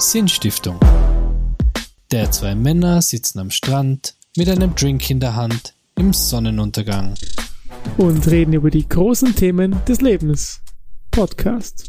Sinnstiftung. Der zwei Männer sitzen am Strand mit einem Drink in der Hand im Sonnenuntergang. und reden über die großen Themen des Lebens. Podcast.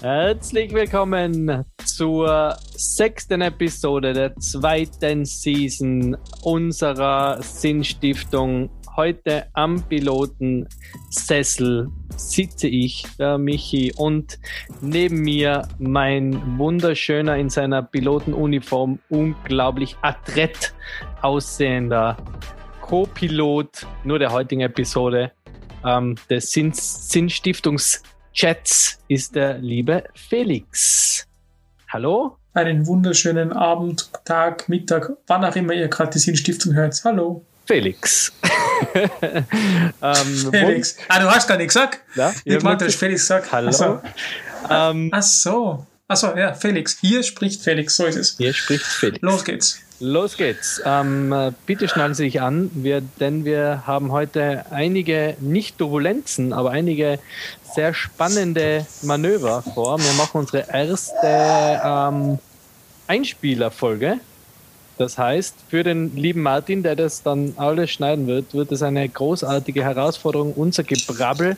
Herzlich willkommen zur sechsten Episode der zweiten Season unserer Sinnstiftung. Heute am Pilotensessel sitze ich, der Michi, und neben mir mein wunderschöner in seiner Pilotenuniform unglaublich adrett aussehender Co-Pilot nur der heutigen Episode ähm, des Sinn Sinnstiftungschats ist der liebe Felix. Hallo? Einen wunderschönen Abend, Tag, Mittag, wann auch immer ihr gerade die Sinnstiftung hört. Hallo. Felix. ähm, Felix. Ah, du hast gar nicht gesagt? Ja, Ich du hast Felix gesagt. Hallo. Ach so. Ähm, Ach so. Ach so, ja, Felix. Hier spricht Felix, so ist es. hier spricht Felix. Los geht's. Los geht's. Ähm, äh, bitte schnallen Sie sich an, wir, denn wir haben heute einige, nicht Turbulenzen, aber einige sehr spannende Manöver vor. Wir machen unsere erste ähm, Einspielerfolge. Das heißt, für den lieben Martin, der das dann alles schneiden wird, wird es eine großartige Herausforderung, unser Gebrabbel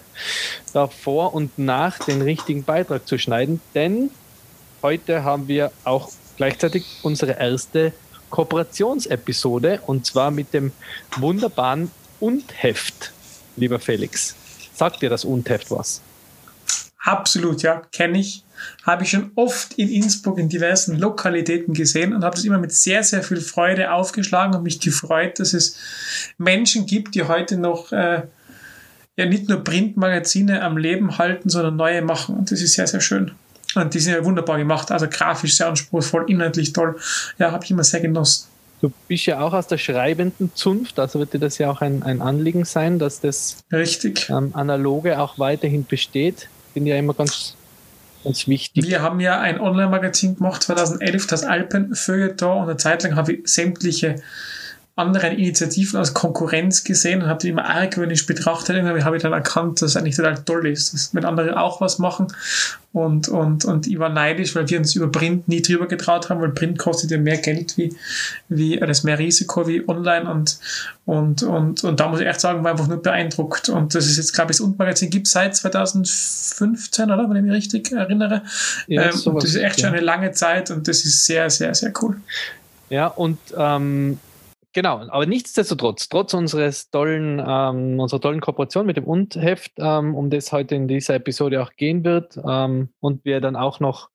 davor und nach den richtigen Beitrag zu schneiden, denn heute haben wir auch gleichzeitig unsere erste Kooperationsepisode und zwar mit dem wunderbaren Und-Heft, lieber Felix. Sagt dir das Und-Heft was? Absolut, ja, kenne ich. Habe ich schon oft in Innsbruck in diversen Lokalitäten gesehen und habe das immer mit sehr, sehr viel Freude aufgeschlagen und mich gefreut, dass es Menschen gibt, die heute noch äh, ja nicht nur Printmagazine am Leben halten, sondern neue machen. Und das ist sehr, sehr schön. Und die sind ja wunderbar gemacht, also grafisch sehr anspruchsvoll, inhaltlich toll. Ja, habe ich immer sehr genossen. Du bist ja auch aus der schreibenden Zunft, also wird dir das ja auch ein, ein Anliegen sein, dass das Richtig. ähm, Analoge auch weiterhin besteht. Finde ja immer ganz, ganz wichtig. Wir haben ja ein Online-Magazin gemacht, 2011, das Alpenfeuilleton, und eine Zeit lang habe ich sämtliche anderen Initiativen als Konkurrenz gesehen und habe die immer argwöhnisch betrachtet. Irgendwie habe ich dann erkannt, dass es eigentlich total toll ist, dass wenn andere auch was machen. Und, und, und ich war neidisch, weil wir uns über Print nie drüber getraut haben, weil Print kostet ja mehr Geld wie, wie, äh, das ist mehr Risiko wie online und, und, und, und da muss ich echt sagen, war einfach nur beeindruckt. Und das ist jetzt, glaube ich, das Unmagazin gibt seit 2015, oder? Wenn ich mich richtig erinnere. Ja, ähm, das ist echt ja. schon eine lange Zeit und das ist sehr, sehr, sehr cool. Ja, und ähm, genau, aber nichtsdestotrotz, trotz unseres tollen, ähm, unserer tollen Kooperation mit dem Und-Heft, ähm, um das heute in dieser Episode auch gehen wird, ähm, und wir dann auch noch,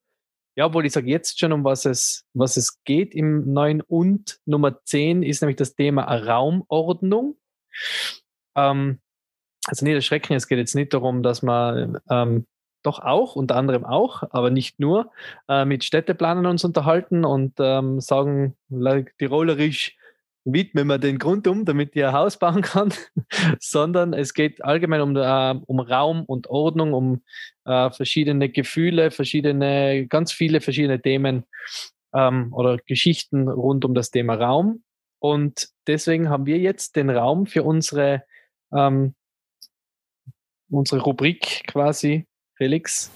ja, obwohl ich sage jetzt schon, um was es, was es geht im neuen Und Nummer 10 ist nämlich das Thema Raumordnung. Ähm, also nicht erschrecken, es geht jetzt nicht darum, dass man ähm, doch auch, unter anderem auch, aber nicht nur, äh, mit Städteplanern uns unterhalten und ähm, sagen, like, tirolerisch widmen wir den Grund um, damit ihr ein Haus bauen kann, sondern es geht allgemein um, äh, um Raum und Ordnung, um äh, verschiedene Gefühle, verschiedene, ganz viele verschiedene Themen ähm, oder Geschichten rund um das Thema Raum. Und deswegen haben wir jetzt den Raum für unsere, ähm, unsere Rubrik quasi, Felix.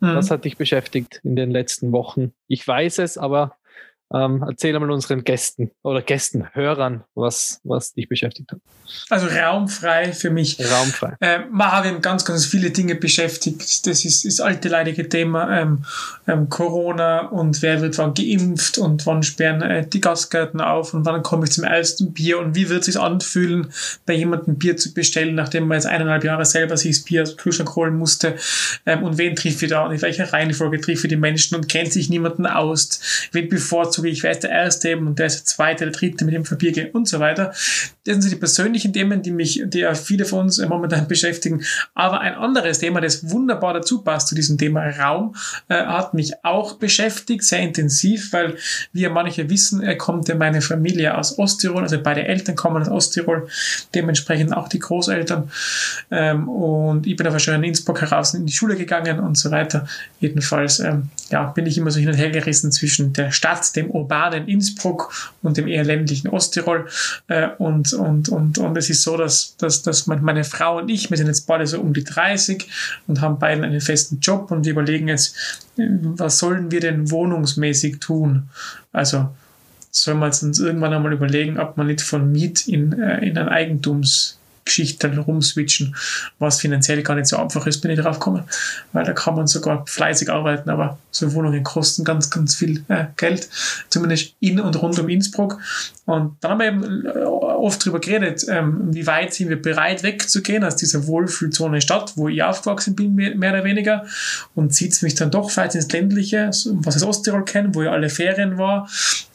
Mhm. Was hat dich beschäftigt in den letzten Wochen? Ich weiß es, aber ähm, erzähl einmal unseren Gästen oder Gästen, Hörern, was, was dich beschäftigt hat. Also raumfrei für mich. Raumfrei. Ähm, wir haben ganz, ganz viele Dinge beschäftigt. Das ist das alte leidige Thema ähm, ähm, Corona und wer wird wann geimpft und wann sperren äh, die Gastgärten auf und wann komme ich zum ersten Bier und wie wird es sich anfühlen, bei jemandem Bier zu bestellen, nachdem man jetzt eineinhalb Jahre selber sich das Bier aus dem Kühlschrank holen musste ähm, und wen trifft ich da und in welcher Reihenfolge trifft ich die Menschen und kennt sich niemanden aus, wen bevorzuge ich, wer ist der Erste eben und der ist der Zweite, der Dritte, mit dem ich gehe und so weiter. Das sind so die persönlichen Themen, die mich, die ja viele von uns momentan beschäftigen. Aber ein anderes Thema, das wunderbar dazu passt zu diesem Thema Raum, äh, hat mich auch beschäftigt, sehr intensiv, weil, wie ja manche wissen, äh, kommt ja meine Familie aus Osttirol, also beide Eltern kommen aus Osttirol, dementsprechend auch die Großeltern. Ähm, und ich bin aber schon in Innsbruck heraus in die Schule gegangen und so weiter. Jedenfalls, ähm, ja, bin ich immer so hin und her gerissen zwischen der Stadt, dem urbanen Innsbruck und dem eher ländlichen Osttirol. Äh, und, und, und, und es ist so, dass, dass, dass meine Frau und ich, wir sind jetzt beide so um die 30 und haben beide einen festen Job und wir überlegen jetzt, was sollen wir denn wohnungsmäßig tun? Also sollen wir uns irgendwann einmal überlegen, ob man nicht von Miet in, äh, in ein Eigentums Geschichten rumswitchen, was finanziell gar nicht so einfach ist, bin ich drauf gekommen, weil da kann man sogar fleißig arbeiten, aber so Wohnungen kosten ganz, ganz viel äh, Geld, zumindest in und rund um Innsbruck. Und dann haben wir eben äh, oft darüber geredet, ähm, wie weit sind wir bereit wegzugehen aus dieser Wohlfühlzone Stadt, wo ich aufgewachsen bin, mehr, oder weniger, und zieht es mich dann doch weit ins Ländliche, was ich Osttirol kenne, wo ich alle Ferien war.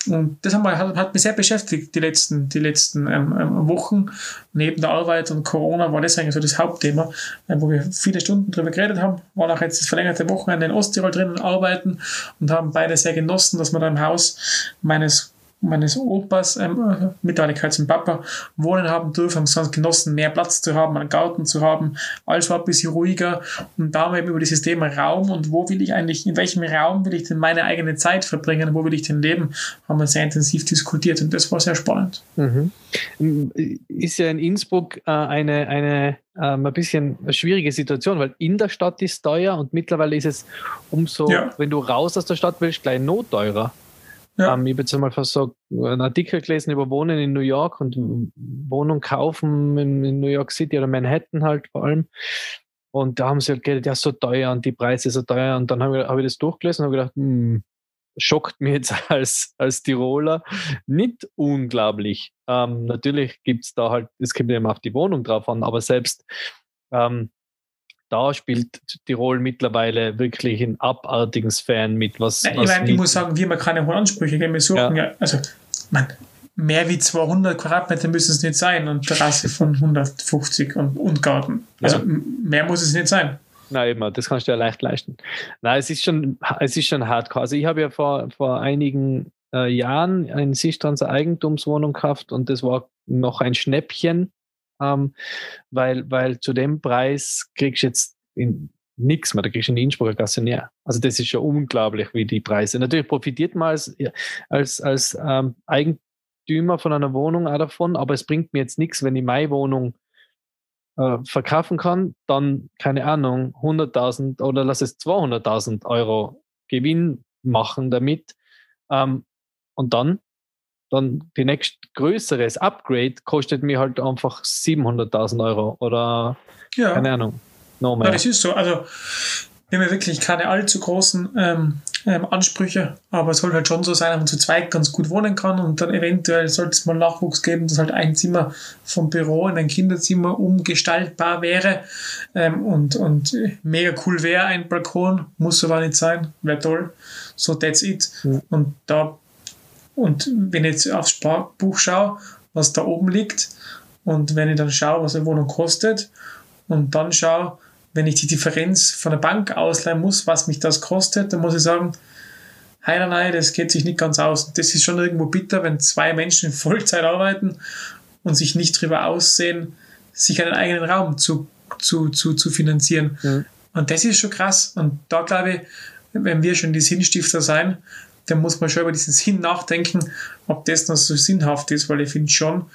Und das wir, hat, hat mich sehr beschäftigt, die letzten, die letzten ähm, ähm Wochen. Neben der Arbeit und Corona war das eigentlich so das Hauptthema, äh, wo wir viele Stunden drüber geredet haben. War auch jetzt das verlängerte Wochenende in Osttirol drinnen arbeiten und haben beide sehr genossen, dass wir da im Haus meines meines Opas, ähm, gehört zum Papa, wohnen haben dürfen, haben sonst genossen, mehr Platz zu haben, einen Garten zu haben. Alles war ein bisschen ruhiger. Und da haben wir eben über dieses Thema Raum und wo will ich eigentlich, in welchem Raum will ich denn meine eigene Zeit verbringen, wo will ich denn leben, haben wir sehr intensiv diskutiert und das war sehr spannend. Mhm. Ist ja in Innsbruck äh, eine, eine ähm, ein bisschen eine schwierige Situation, weil in der Stadt ist teuer und mittlerweile ist es umso, ja. wenn du raus aus der Stadt willst, gleich not teurer. Ja. Ähm, ich habe jetzt einmal so einen Artikel gelesen über Wohnen in New York und Wohnung kaufen in, in, New York City oder Manhattan halt vor allem. Und da haben sie halt gedacht, ja, so teuer und die Preise so teuer. Und dann habe ich, hab ich das durchgelesen und habe gedacht, hm, schockt mir jetzt als, als Tiroler nicht unglaublich. Ähm, natürlich gibt es da halt, es kommt immer auf die Wohnung drauf an, aber selbst ähm, da spielt Tirol mittlerweile wirklich einen abartigen Fan mit. Was, Nein, was ich, meine, ich muss sagen, wir haben keine hohen Ansprüche. Wir suchen ja, ja also, man, mehr wie 200 Quadratmeter müssen es nicht sein und Terrasse von 150 und, und Garten. Also ja. mehr muss es nicht sein. Nein, eben, das kannst du ja leicht leisten. Nein, es ist schon, es ist schon hardcore. Also ich habe ja vor, vor einigen äh, Jahren eine Sichtranser Eigentumswohnung gekauft und das war noch ein Schnäppchen ähm, weil, weil zu dem Preis kriegst du jetzt nichts mehr, da kriegst du in die Innsbrucker Gasse näher. Also das ist schon unglaublich, wie die Preise. Natürlich profitiert man als, als, als ähm, Eigentümer von einer Wohnung auch davon, aber es bringt mir jetzt nichts, wenn ich meine Wohnung äh, verkaufen kann, dann, keine Ahnung, 100.000 oder lass es 200.000 Euro Gewinn machen damit. Ähm, und dann dann die nächst größeres Upgrade kostet mir halt einfach 700.000 Euro oder ja. keine Ahnung. No mehr. Ja, das ist so. Also, wir haben ja wirklich keine allzu großen ähm, ähm, Ansprüche, aber es soll halt schon so sein, dass man zu zweit ganz gut wohnen kann und dann eventuell sollte es mal Nachwuchs geben, dass halt ein Zimmer vom Büro in ein Kinderzimmer umgestaltbar wäre ähm, und, und mega cool wäre ein Balkon, muss aber nicht sein, wäre toll. So, that's it. Mhm. Und da und wenn ich jetzt aufs Sparbuch schaue, was da oben liegt, und wenn ich dann schaue, was eine Wohnung kostet, und dann schaue, wenn ich die Differenz von der Bank ausleihen muss, was mich das kostet, dann muss ich sagen, nein, nein, das geht sich nicht ganz aus. Das ist schon irgendwo bitter, wenn zwei Menschen in Vollzeit arbeiten und sich nicht darüber aussehen, sich einen eigenen Raum zu, zu, zu, zu finanzieren. Mhm. Und das ist schon krass. Und da glaube ich, wenn wir schon die Sinnstifter sein, dann muss man schon über diesen Sinn nachdenken, ob das noch so sinnhaft ist, weil ich finde schon,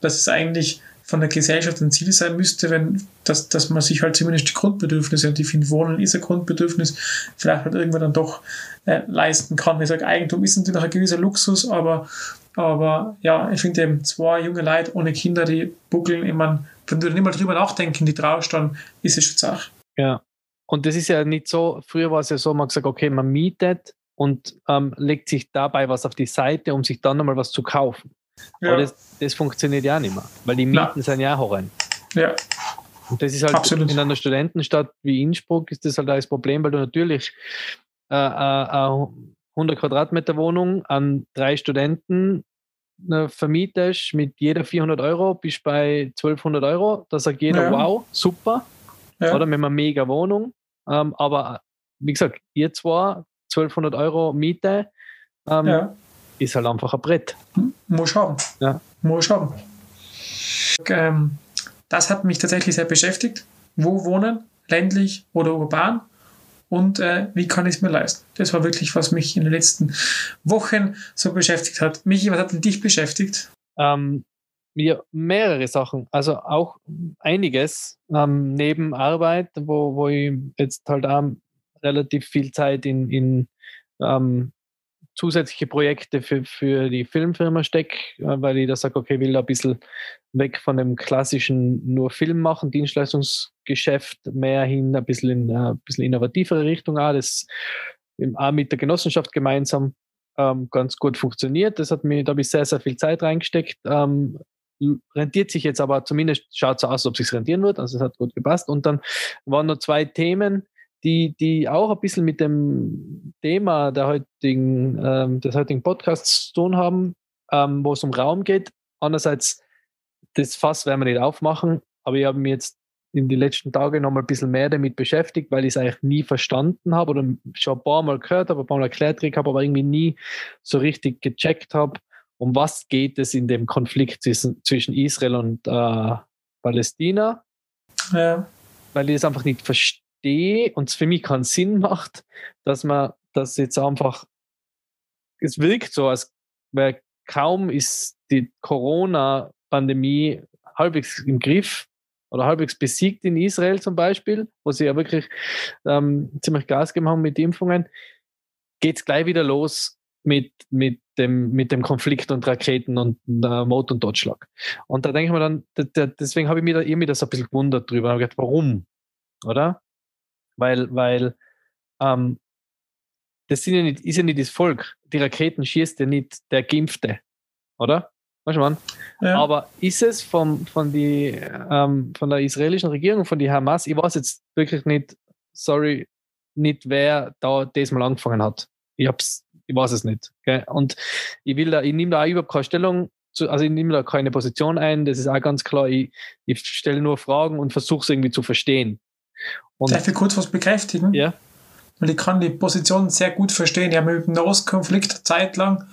dass es eigentlich von der Gesellschaft ein Ziel sein müsste, wenn, dass, dass man sich halt zumindest die Grundbedürfnisse, und ich finde, Wohnen ist ein Grundbedürfnis, vielleicht halt irgendwann dann doch äh, leisten kann. Ich sage, Eigentum ist natürlich ein gewisser Luxus, aber, aber ja, ich finde eben zwei junge Leute ohne Kinder, die buckeln, ich meine, wenn du nicht mal drüber nachdenken, die draufst, dann ist es schon Sache. Ja. Und das ist ja nicht so, früher war es ja so, man hat gesagt, okay, man mietet und ähm, legt sich dabei was auf die Seite, um sich dann nochmal was zu kaufen. Ja. Aber das, das, funktioniert ja nicht mehr, weil die Mieten Na. sind ja horrend. Ja. Und das ist halt Absolut. in einer Studentenstadt wie Innsbruck ist das halt das Problem, weil du natürlich äh, äh, 100 Quadratmeter Wohnung an drei Studenten äh, vermietest mit jeder 400 Euro, bist bei 1200 Euro. Da sagt jeder, ja. wow, super. Ja. Oder mit einer mega Wohnung. Ähm, aber wie gesagt, ihr zwar 1200 Euro Miete, ähm, ja. ist halt einfach ein Brett. Muss haben. Ja. Muss haben. Ähm, das hat mich tatsächlich sehr beschäftigt. Wo wohnen? Ländlich oder urban? Und äh, wie kann ich es mir leisten? Das war wirklich, was mich in den letzten Wochen so beschäftigt hat. Michi, was hat denn dich beschäftigt? Ähm, mir mehrere Sachen, also auch einiges ähm, neben Arbeit, wo, wo ich jetzt halt auch relativ viel Zeit in, in ähm, zusätzliche Projekte für, für die Filmfirma stecke, äh, weil ich da sage, okay, ich will da ein bisschen weg von dem klassischen nur Film machen, Dienstleistungsgeschäft, mehr hin ein bisschen in äh, bisschen innovativere Richtung auch, das auch mit der Genossenschaft gemeinsam ähm, ganz gut funktioniert. Das hat mir, da habe ich sehr, sehr viel Zeit reingesteckt. Ähm, rentiert sich jetzt aber zumindest schaut so aus, ob es sich rentieren wird. Also es hat gut gepasst. Und dann waren noch zwei Themen, die, die auch ein bisschen mit dem Thema der heutigen, ähm, des heutigen Podcasts zu tun haben, ähm, wo es um Raum geht. Andererseits, das Fass werden wir nicht aufmachen, aber ich habe mir jetzt in den letzten Tagen noch mal ein bisschen mehr damit beschäftigt, weil ich es eigentlich nie verstanden habe oder schon ein paar Mal gehört habe, ein paar Mal erklärt habe, aber irgendwie nie so richtig gecheckt habe, um was geht es in dem Konflikt zwischen, zwischen Israel und äh, Palästina. Ja. Weil ich es einfach nicht verstehe und es für mich keinen Sinn macht, dass man das jetzt einfach, es wirkt so, als wäre kaum ist die Corona-Pandemie halbwegs im Griff, oder halbwegs besiegt in Israel zum Beispiel, wo sie ja wirklich ähm, ziemlich Gas gegeben haben mit Impfungen, geht es gleich wieder los mit, mit, dem, mit dem Konflikt und Raketen und äh, Mord und Totschlag. Und da denke ich mir dann, deswegen habe ich mir da irgendwie das ein bisschen gewundert drüber. Gedacht, warum? Oder? Weil, weil ähm, das sind ja nicht, ist ja nicht das Volk. Die Raketen schießt ja nicht der Geimpfte. Oder? Weißt du, ja. Aber ist es vom, von, die, ähm, von der israelischen Regierung, von der Hamas, ich weiß jetzt wirklich nicht, sorry, nicht wer da das mal angefangen hat. Ich hab's, ich weiß es nicht. Gell? Und ich will da, ich nehme da auch überhaupt keine Stellung zu, also ich nehme da keine Position ein, das ist auch ganz klar. Ich, ich stelle nur Fragen und versuche es irgendwie zu verstehen. Und, Darf ich kurz was bekräftigen? Ja. Weil ich kann die Position sehr gut verstehen. Ich habe mich mit dem Nahostkonflikt zeitlang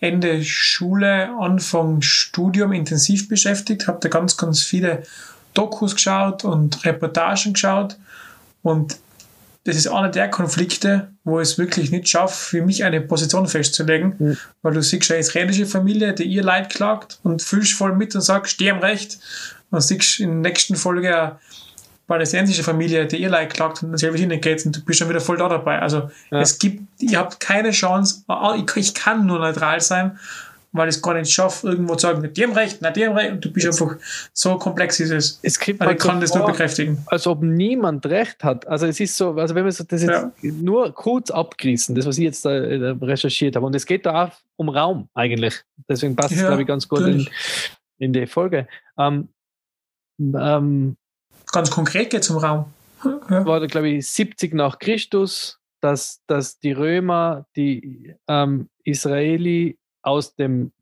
Ende Schule, Anfang Studium intensiv beschäftigt, habe da ganz, ganz viele Dokus geschaut und Reportagen geschaut und das ist einer der Konflikte, wo es wirklich nicht schafft, für mich eine Position festzulegen, mhm. weil du siehst eine israelische Familie, die ihr Leid klagt und fühlst voll mit und sagst, steh am Recht und siehst in der nächsten Folge palästinensische Familie, die ihr Leid klagt und selber hingeht und du bist schon wieder voll da dabei. Also ja. es gibt, ihr habt keine Chance, ich kann nur neutral sein, weil ich es gar nicht schaffe, irgendwo zu sagen, mit dem Recht, mit dem Recht, und du bist es, einfach so komplex ist es. Es gibt also ich kann das nur bekräftigen. Als ob niemand Recht hat. Also es ist so, also wenn wir das jetzt ja. nur kurz abgießen, das, was ich jetzt da recherchiert habe, und es geht da auch um Raum eigentlich. Deswegen passt es, glaube ich, ganz gut in, in, die Folge. Ähm, ähm, Ganz konkret geht es um Raum. Ja. War, glaube ich, 70 nach Christus, dass, dass die Römer die ähm, Israeli aus dem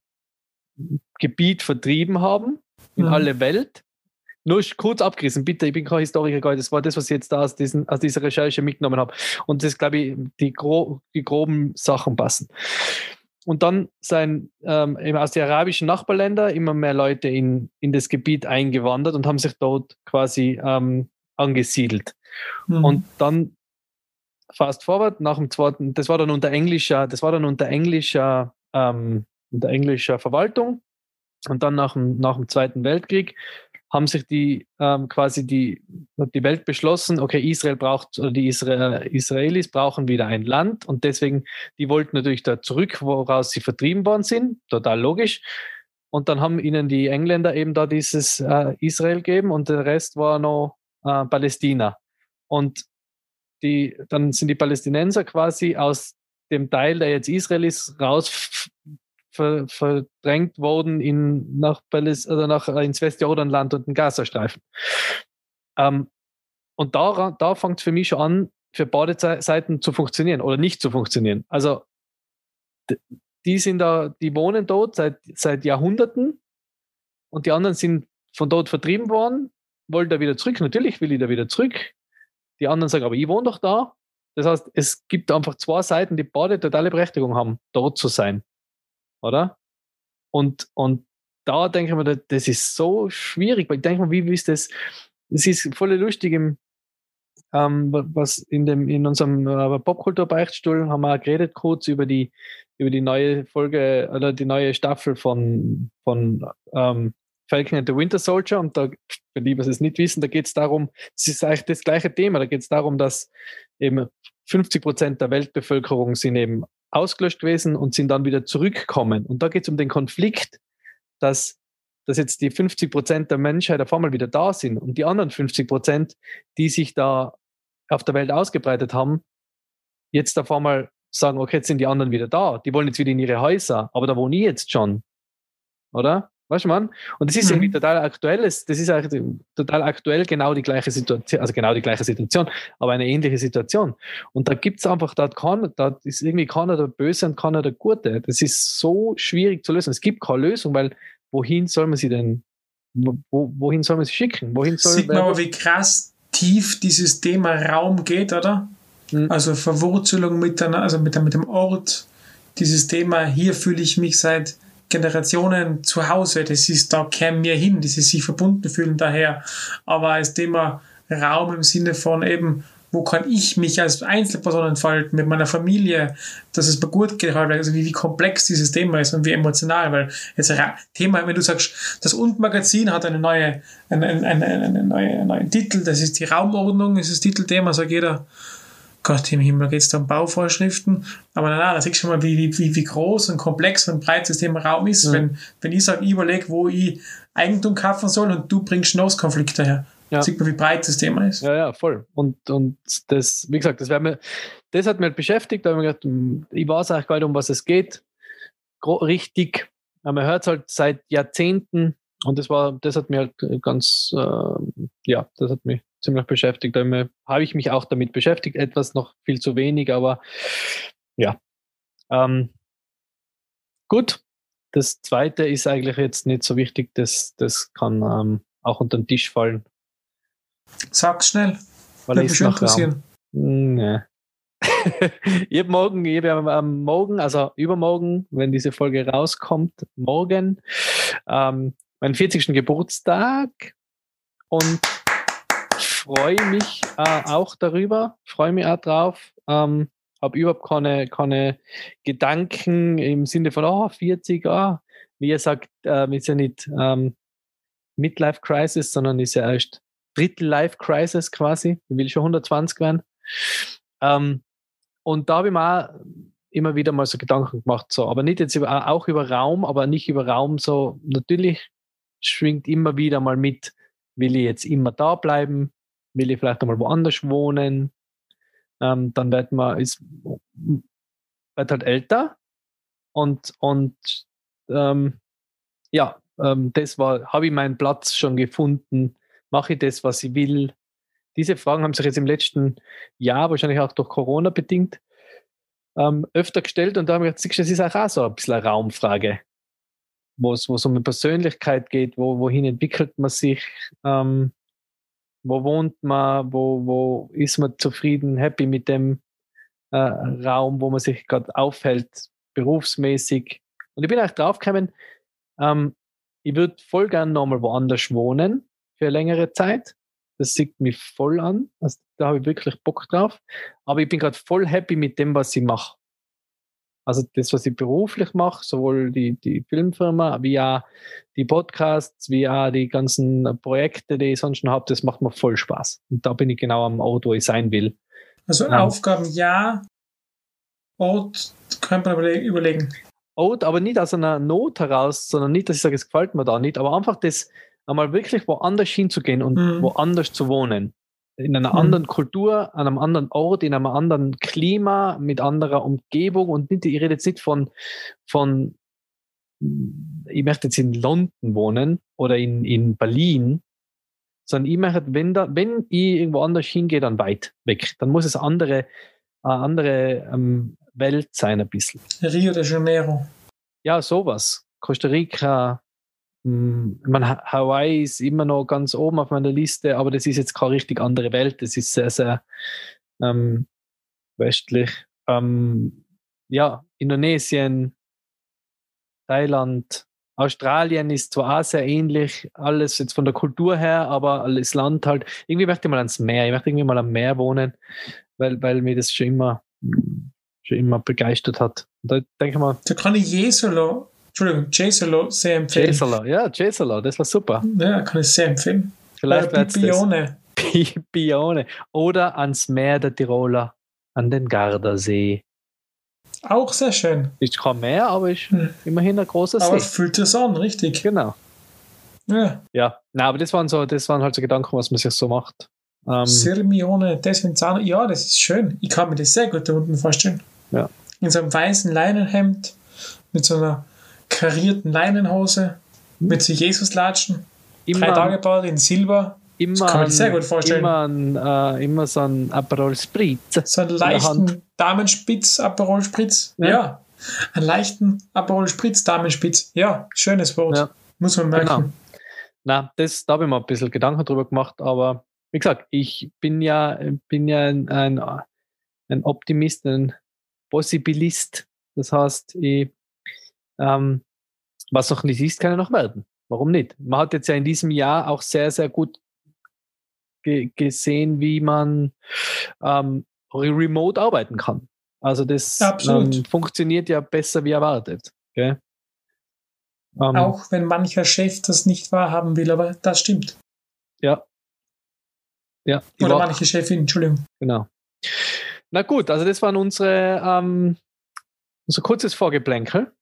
Gebiet vertrieben haben, in mhm. alle Welt. Nur kurz abgerissen, bitte, ich bin kein Historiker, das war das, was ich jetzt da aus, diesen, aus dieser Recherche mitgenommen habe. Und das, glaube ich, die, gro die groben Sachen passen. Und dann sind ähm, aus den arabischen Nachbarländern immer mehr Leute in, in das Gebiet eingewandert und haben sich dort quasi ähm, angesiedelt. Mhm. Und dann fast forward nach dem zweiten, das war dann unter englischer, das war dann unter englischer, ähm, unter englischer Verwaltung. Und dann nach dem, nach dem Zweiten Weltkrieg haben sich die ähm, quasi die, die Welt beschlossen, okay, Israel braucht, oder die Isra Israelis brauchen wieder ein Land und deswegen, die wollten natürlich da zurück, woraus sie vertrieben worden sind, total logisch. Und dann haben ihnen die Engländer eben da dieses äh, Israel gegeben und der Rest war noch äh, Palästina. Und die, dann sind die Palästinenser quasi aus dem Teil, der jetzt Israel ist, raus ver, verdrängt worden in, nach, Paläst oder nach, äh, ins Westjordanland und den Gazastreifen. Ähm, und da, da fängt es für mich schon an, für beide Seiten zu funktionieren oder nicht zu funktionieren. Also die sind da, die wohnen dort seit, seit Jahrhunderten und die anderen sind von dort vertrieben worden, wollen da wieder zurück. Natürlich will ich da wieder zurück. Die anderen sagen, aber ich wohne doch da. Das heißt, es gibt einfach zwei Seiten, die beide totale Berechtigung haben, dort zu sein oder? Und, und da denke ich mir, das ist so schwierig, weil ich denke mir, wie ist das? Es ist voll lustig im, ähm, was in dem in unserem äh, Popkultur-Beichtstuhl haben wir geredet kurz über die über die neue Folge oder die neue Staffel von von ähm, Falcon and the Winter Soldier und da, für die, was es nicht wissen, da geht es darum, es ist eigentlich das gleiche Thema, da geht es darum, dass eben 50 Prozent der Weltbevölkerung sind eben ausgelöscht gewesen und sind dann wieder zurückgekommen. Und da geht es um den Konflikt, dass, dass jetzt die 50 Prozent der Menschheit auf einmal wieder da sind und die anderen 50 Prozent, die sich da auf der Welt ausgebreitet haben, jetzt auf einmal sagen, okay, jetzt sind die anderen wieder da. Die wollen jetzt wieder in ihre Häuser, aber da wohne ich jetzt schon. Oder? Weißt du, man? Und das ist mhm. irgendwie total aktuell. Das ist eigentlich total aktuell genau die gleiche Situation, also genau die gleiche Situation, aber eine ähnliche Situation. Und da gibt es einfach, da, kann, da ist irgendwie keiner der Böse und keiner der Gute. Das ist so schwierig zu lösen. Es gibt keine Lösung, weil wohin soll man sie denn, wo, wohin soll man sie schicken? Wohin soll Sieht man aber, wie krass tief dieses Thema Raum geht, oder? Mhm. Also Verwurzelung mit, einer, also mit, mit dem Ort, dieses Thema, hier fühle ich mich seit Generationen zu Hause. Das ist, da kämen wir hin, die sich verbunden fühlen daher. Aber als Thema Raum im Sinne von eben, wo kann ich mich als Einzelperson entfalten mit meiner Familie, dass es mir gut geht, halt, also wie, wie komplex dieses Thema ist und wie emotional, weil jetzt Thema, wenn du sagst, das Und-Magazin hat eine neue, einen, einen, einen, einen, neuen, neuen Titel, das ist die Raumordnung, ist das Titelthema, sagt jeder, Gott im Himmel, geht es da um Bauvorschriften? Aber nein, nein, da siehst du schon mal, wie, wie, wie groß und komplex und breit das Thema Raum ist. Mhm. Wenn, wenn ich sage, ich überlege, wo ich Eigentum kaufen soll und du bringst Nahkonflikte her. Ja. Sieht man, wie breit das Thema ist. Ja, ja, voll. Und, und das, wie gesagt, das, mir, das hat mich halt beschäftigt. Da habe ich gedacht, hm, ich weiß eigentlich gar nicht, um was es geht. Richtig. Man hört es halt seit Jahrzehnten und das war, das hat mir halt ganz, äh, ja, das hat mich ziemlich beschäftigt. Da habe ich mich auch damit beschäftigt, etwas noch viel zu wenig, aber ja. Ähm, gut, das zweite ist eigentlich jetzt nicht so wichtig, das, das kann ähm, auch unter den Tisch fallen. Sag's schnell. Weil Würde mich interessieren. Nee. ich habe morgen, ich habe am Morgen, also übermorgen, wenn diese Folge rauskommt, morgen, ähm, meinen 40. Geburtstag und freue mich äh, auch darüber, freue mich auch drauf. Ähm, habe überhaupt keine, keine Gedanken im Sinne von, oh, 40, ah. Wie ihr sagt, äh, ist ja nicht ähm, Midlife Crisis, sondern ist ja erst Drittel Life Crisis quasi. Ich will schon 120 werden. Ähm, und da habe ich mir immer wieder mal so Gedanken gemacht, so, aber nicht jetzt über, auch über Raum, aber nicht über Raum so. Natürlich schwingt immer wieder mal mit, will ich jetzt immer da bleiben? Will ich vielleicht einmal woanders wohnen. Ähm, dann wird man, ist, wird halt älter und, und ähm, ja, ähm, das war, habe ich meinen Platz schon gefunden, mache ich das, was ich will. Diese Fragen haben sich jetzt im letzten Jahr, wahrscheinlich auch durch Corona bedingt, ähm, öfter gestellt und da habe ich gedacht, das ist auch so ein bisschen eine Raumfrage, wo es um eine Persönlichkeit geht, wo, wohin entwickelt man sich, ähm, wo wohnt man, wo, wo ist man zufrieden, happy mit dem äh, Raum, wo man sich gerade aufhält, berufsmäßig. Und ich bin auch draufgekommen, ähm, ich würde voll gern nochmal woanders wohnen für längere Zeit. Das sieht mich voll an. Also, da habe ich wirklich Bock drauf. Aber ich bin gerade voll happy mit dem, was ich mache. Also das, was ich beruflich mache, sowohl die, die Filmfirma, wie auch die Podcasts, wie auch die ganzen Projekte, die ich sonst noch habe, das macht mir voll Spaß. Und da bin ich genau am Ort, wo ich sein will. Also ähm, Aufgaben ja, Ort könnte man überlegen. Ort, aber nicht aus einer Not heraus, sondern nicht, dass ich sage, es gefällt mir da nicht, aber einfach das einmal wirklich woanders hinzugehen und mhm. woanders zu wohnen in einer mhm. anderen Kultur, an einem anderen Ort, in einem anderen Klima, mit anderer Umgebung und nicht, ich rede jetzt nicht von, von ich möchte jetzt in London wohnen oder in, in Berlin, sondern ich möchte, wenn, da, wenn ich irgendwo anders hingehe, dann weit weg. Dann muss es andere, eine andere ähm, Welt sein, ein bisschen. Rio de Janeiro. Ja, sowas. Costa Rica, ich meine, Hawaii ist immer noch ganz oben auf meiner Liste, aber das ist jetzt keine richtig andere Welt. Das ist sehr, sehr ähm, westlich. Ähm, ja, Indonesien, Thailand, Australien ist zwar auch sehr ähnlich, alles jetzt von der Kultur her, aber das Land halt, irgendwie möchte ich mal ans Meer, ich möchte irgendwie mal am Meer wohnen, weil, weil mir das schon immer, schon immer begeistert hat. Da denke ich mal. Da kann ich Jesolo, Entschuldigung, Jesolo sehr empfehlen. Jesolo, ja, Jesolo, das war super. Ja, kann ich sehr empfehlen. Vielleicht Oder Bibione. Bibione. Oder ans Meer der Tiroler, an den Gardasee. Auch sehr schön. Ist kein Meer, aber ist Hm. immerhin ein großer Aber See. fühlt es an, richtig. Genau. Ja. Ja, na, aber das waren so, das waren halt so Gedanken, was man sich so macht. Ähm, Sirmione, Desvenzano, ja, das ist schön. Ich kann mir das sehr gut da unten vorstellen. Ja. In so einem weißen Leinenhemd, mit so einer karierten Leinenhose, mit so Jesuslatschen, drei immer, Tage Bart in Silber, immer, kann man sich sehr gut vorstellen. Immer, ein, äh, immer so ein Aperol Spritz. so einen leichten Damenspitz, Aperol Spritz. Ja. Ja. Einen leichten Aperol Spritz, Damenspitz. Ja, schönes Wort. Ja. Muss man merken. Genau. Na, das, da habe ich mir ein bisschen Gedanken drüber gemacht, aber wie gesagt, ich bin ja, bin ja ein, ein, ein Optimist, ein Possibilist. Das heißt, ich, ähm, was noch nicht ist, kann ja noch werden. Warum nicht? Man hat jetzt ja in diesem Jahr auch sehr, sehr gut ge gesehen, wie man ähm, re- remote arbeiten kann. Also das ähm, funktioniert ja besser wie erwartet. Gell? Ähm, Auch wenn mancher Chef das nicht wahrhaben will, aber das stimmt. Ja. Ja, Oder manche Chefin, Entschuldigung. genau. Na gut, also das waren unsere, ähm, unser kurzes Vorgeplänkel.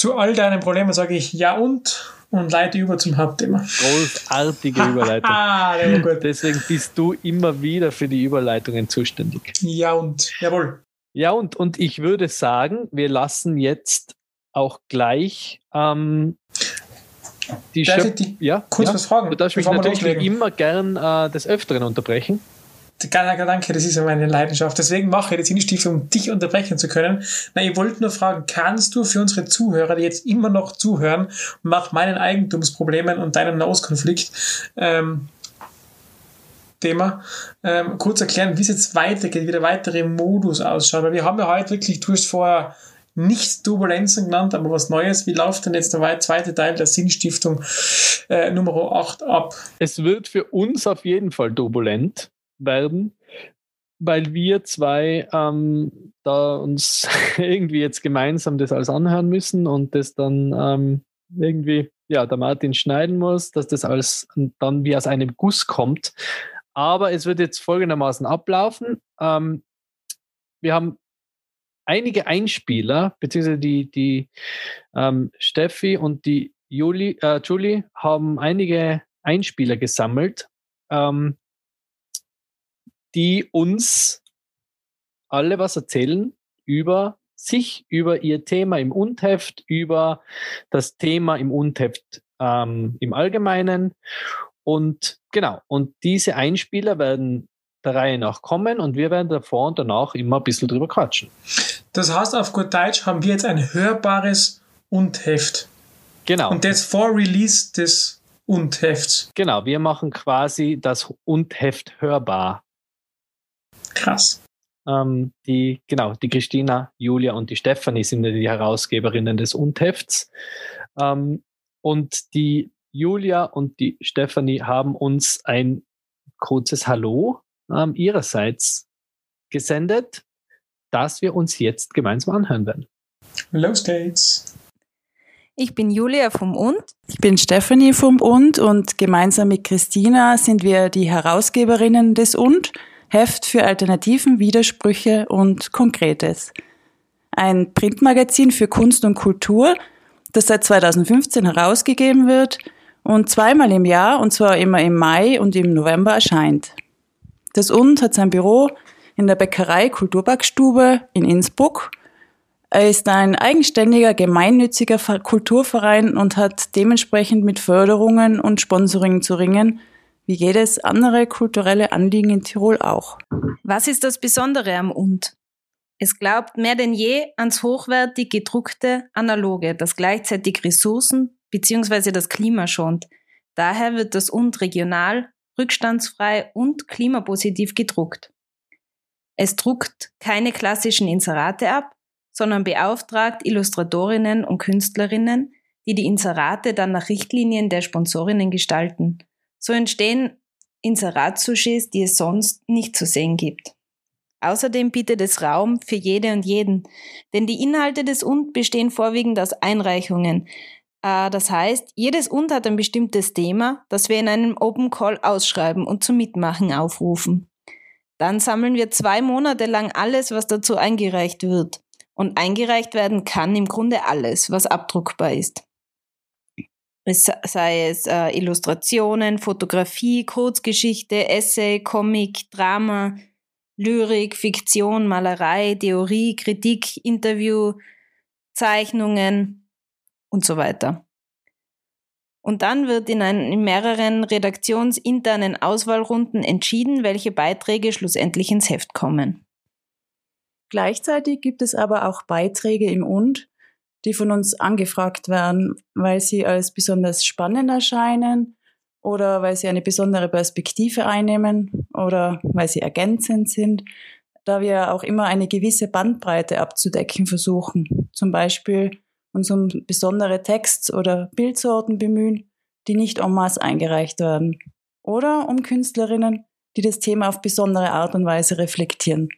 Zu all deinen Problemen sage ich ja und und leite über zum Hauptthema. Großartige Überleitung. Ah. Deswegen bist du immer wieder für die Überleitungen zuständig. Ja und, jawohl. Ja, und, und ich würde sagen, wir lassen jetzt auch gleich ähm, die Darf ich dich ja, kurz ja. was fragen? Du darfst mich natürlich immer gern äh, des Öfteren unterbrechen. Danke, danke, das ist ja meine Leidenschaft. Deswegen mache ich das Initiative, um dich unterbrechen zu können. Na, ich wollte nur fragen, kannst du für unsere Zuhörer, die jetzt immer noch zuhören, nach meinen Eigentumsproblemen und deinem Nahostkonflikt, ähm, Thema, ähm, kurz erklären, wie es jetzt weitergeht, wie der weitere Modus ausschaut. Weil wir haben ja heute wirklich, du hast vorher nicht Turbulenzen genannt, aber was Neues. Wie läuft denn jetzt der wei- zweite Teil der Sinnstiftung äh, Nummer 8 ab? Es wird für uns auf jeden Fall turbulent werden, weil wir zwei ähm, da uns irgendwie jetzt gemeinsam das alles anhören müssen und das dann ähm, irgendwie, ja, der Martin schneiden muss, dass das alles dann wie aus einem Guss kommt. Aber es wird jetzt folgendermaßen ablaufen. Ähm, wir haben einige Einspieler, beziehungsweise die, die ähm, Steffi und die Juli, äh, Julie haben einige Einspieler gesammelt, ähm, die uns alle was erzählen über sich, über ihr Thema im Untheft, über das Thema im Untheft ähm, im Allgemeinen. Und genau, und diese Einspieler werden der Reihe nach kommen und wir werden davor und danach immer ein bisschen drüber quatschen. Das heißt, auf gut Deutsch haben wir jetzt ein hörbares Und-Heft. Genau. Und das vor Release des Und-Hefts. Genau, wir machen quasi das Und-Heft hörbar. Krass. Ähm, die, genau, die Christina, Julia und die Stefanie sind ja die Herausgeberinnen des Und-Hefts. Ähm, und die Julia und die Stefanie haben uns ein kurzes Hallo ähm, ihrerseits gesendet, das wir uns jetzt gemeinsam anhören werden. Los geht's. Ich bin Julia vom Und. Ich bin Stephanie vom Und und gemeinsam mit Christina sind wir die Herausgeberinnen des Und, Heft für Alternativen, Widersprüche und Konkretes. Ein Printmagazin für Kunst und Kultur, das seit 2015 herausgegeben wird und zweimal im Jahr, und zwar immer im Mai und im November erscheint. Das Und hat sein Büro in der Bäckerei Kulturbackstube in Innsbruck er ist ein eigenständiger, gemeinnütziger Ver- Kulturverein und hat dementsprechend mit Förderungen und Sponsoring zu ringen, wie jedes andere kulturelle Anliegen in Tirol auch. Was ist das Besondere am Und? Es glaubt mehr denn je ans hochwertig gedruckte Analoge, das gleichzeitig Ressourcen bzw. das Klima schont. Daher wird das Und regional, rückstandsfrei und klimapositiv gedruckt. Es druckt keine klassischen Inserate ab, sondern beauftragt Illustratorinnen und Künstlerinnen, die die Inserate dann nach Richtlinien der Sponsorinnen gestalten. So entstehen Inseratsujets, die es sonst nicht zu sehen gibt. Außerdem bietet es Raum für jede und jeden, denn die Inhalte des UND bestehen vorwiegend aus Einreichungen. Äh, das heißt, jedes UND hat ein bestimmtes Thema, das wir in einem Open Call ausschreiben und zum Mitmachen aufrufen. Dann sammeln wir zwei Monate lang alles, was dazu eingereicht wird. Und eingereicht werden kann im Grunde alles, was abdruckbar ist. Sei es äh, Illustrationen, Fotografie, Kurzgeschichte, Essay, Comic, Drama, Lyrik, Fiktion, Malerei, Theorie, Kritik, Interview, Zeichnungen und so weiter. Und dann wird in, ein, in mehreren redaktionsinternen Auswahlrunden entschieden, welche Beiträge schlussendlich ins Heft kommen. Gleichzeitig gibt es aber auch Beiträge im Und, die von uns angefragt werden, weil sie als besonders spannend erscheinen oder weil sie eine besondere Perspektive einnehmen oder weil sie ergänzend sind, da wir auch immer eine gewisse Bandbreite abzudecken versuchen. Zum Beispiel uns um besondere Text- oder Bildsorten bemühen, die nicht en masse eingereicht werden. Oder um Künstlerinnen, die das Thema auf besondere Art und Weise reflektieren.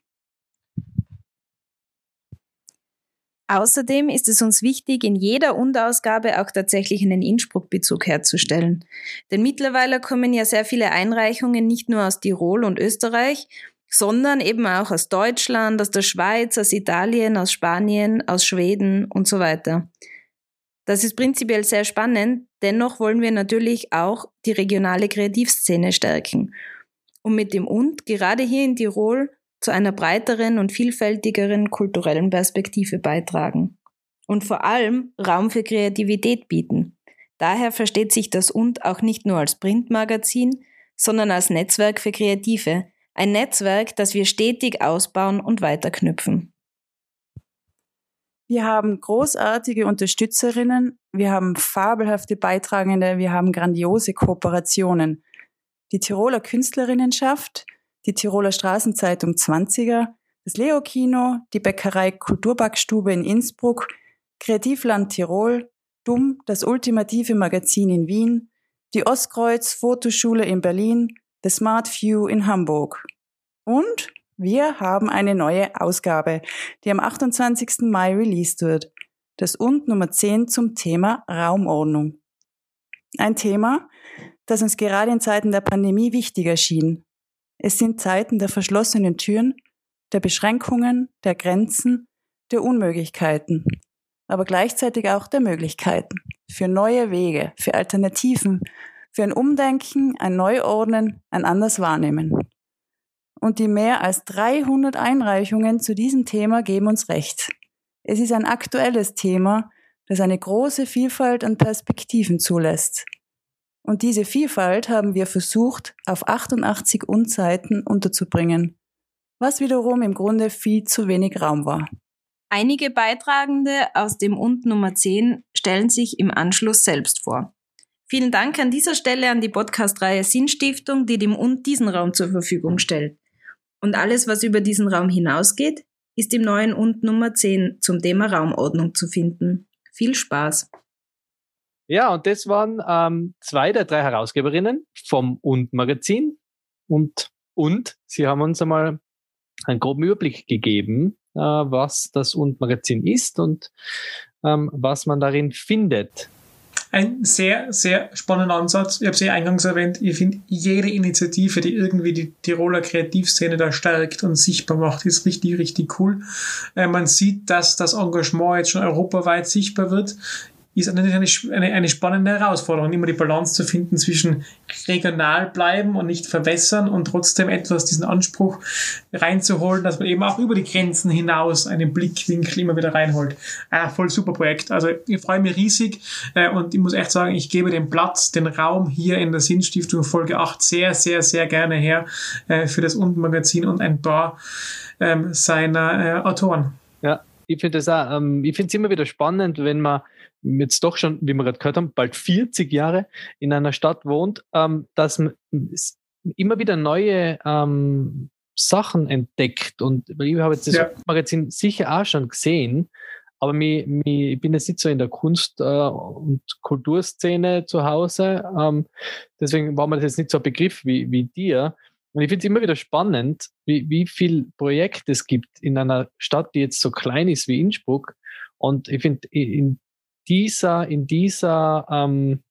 Außerdem ist es uns wichtig, in jeder Unterausgabe auch tatsächlich einen Innsbruck-Bezug herzustellen. Denn mittlerweile kommen ja sehr viele Einreichungen nicht nur aus Tirol und Österreich, sondern eben auch aus Deutschland, aus der Schweiz, aus Italien, aus Spanien, aus Schweden und so weiter. Das ist prinzipiell sehr spannend, dennoch wollen wir natürlich auch die regionale Kreativszene stärken. Und mit dem Und, gerade hier in Tirol, zu einer breiteren und vielfältigeren kulturellen Perspektive beitragen. Und vor allem Raum für Kreativität bieten. Daher versteht sich das Und auch nicht nur als Printmagazin, sondern als Netzwerk für Kreative. Ein Netzwerk, das wir stetig ausbauen und weiterknüpfen. Wir haben großartige Unterstützerinnen, wir haben fabelhafte Beitragende, wir haben grandiose Kooperationen. Die Tiroler Künstlerinnenschaft, die Tiroler Straßenzeitung 20er, das Leo-Kino, die Bäckerei Kulturbackstube in Innsbruck, Kreativland Tirol, Dumm, das ultimative Magazin in Wien, die Ostkreuz Fotoschule in Berlin, The Smart View in Hamburg. Und wir haben eine neue Ausgabe, die am 28. Mai released wird. Das und Nummer 10 zum Thema Raumordnung. Ein Thema, das uns gerade in Zeiten der Pandemie wichtig erschien, es sind Zeiten der verschlossenen Türen, der Beschränkungen, der Grenzen, der Unmöglichkeiten, aber gleichzeitig auch der Möglichkeiten für neue Wege, für Alternativen, für ein Umdenken, ein Neuordnen, ein anders Wahrnehmen. Und die mehr als 300 Einreichungen zu diesem Thema geben uns recht. Es ist ein aktuelles Thema, das eine große Vielfalt an Perspektiven zulässt. Und diese Vielfalt haben wir versucht, auf 88 Unzeiten unterzubringen, was wiederum im Grunde viel zu wenig Raum war. Einige Beitragende aus dem Und Nummer 10 stellen sich im Anschluss selbst vor. Vielen Dank an dieser Stelle an die Podcast-Reihe Sinnstiftung, die dem Und diesen Raum zur Verfügung stellt. Und alles, was über diesen Raum hinausgeht, ist im neuen Und Nummer 10 zum Thema Raumordnung zu finden. Viel Spaß! Ja, und das waren ähm, zwei der drei Herausgeberinnen vom Und Magazin. Und, und sie haben uns einmal einen groben Überblick gegeben, äh, was das Und Magazin ist und ähm, was man darin findet. Ein sehr, sehr spannender Ansatz. Ich habe es ja eingangs erwähnt, ich finde, jede Initiative, die irgendwie die Tiroler Kreativszene da stärkt und sichtbar macht, ist richtig, richtig cool. Äh, man sieht, dass das Engagement jetzt schon europaweit sichtbar wird ist natürlich eine, eine, eine spannende Herausforderung, immer die Balance zu finden zwischen regional bleiben und nicht verwässern und trotzdem etwas diesen Anspruch reinzuholen, dass man eben auch über die Grenzen hinaus einen Blickwinkel immer wieder reinholt. Ah, voll super Projekt. Also ich freue mich riesig äh, und ich muss echt sagen, ich gebe den Platz, den Raum hier in der Sinnstiftung Folge 8 sehr, sehr, sehr gerne her äh, für das Untenmagazin und ein paar ähm, seiner äh, Autoren. Ja, ich finde es ähm, ich finde es immer wieder spannend, wenn man jetzt doch schon, wie wir gerade gehört haben, bald 40 Jahre in einer Stadt wohnt, ähm, dass man immer wieder neue ähm, Sachen entdeckt. Und ich habe jetzt das ja. Magazin sicher auch schon gesehen, aber mich, mich, ich bin jetzt nicht so in der Kunst- äh, und Kulturszene zu Hause. Ähm, deswegen war mir das jetzt nicht so ein Begriff wie, wie dir. Und ich finde es immer wieder spannend, wie, wie viel Projekte es gibt in einer Stadt, die jetzt so klein ist wie Innsbruck. Und ich finde, in dieser, in dieser ähm,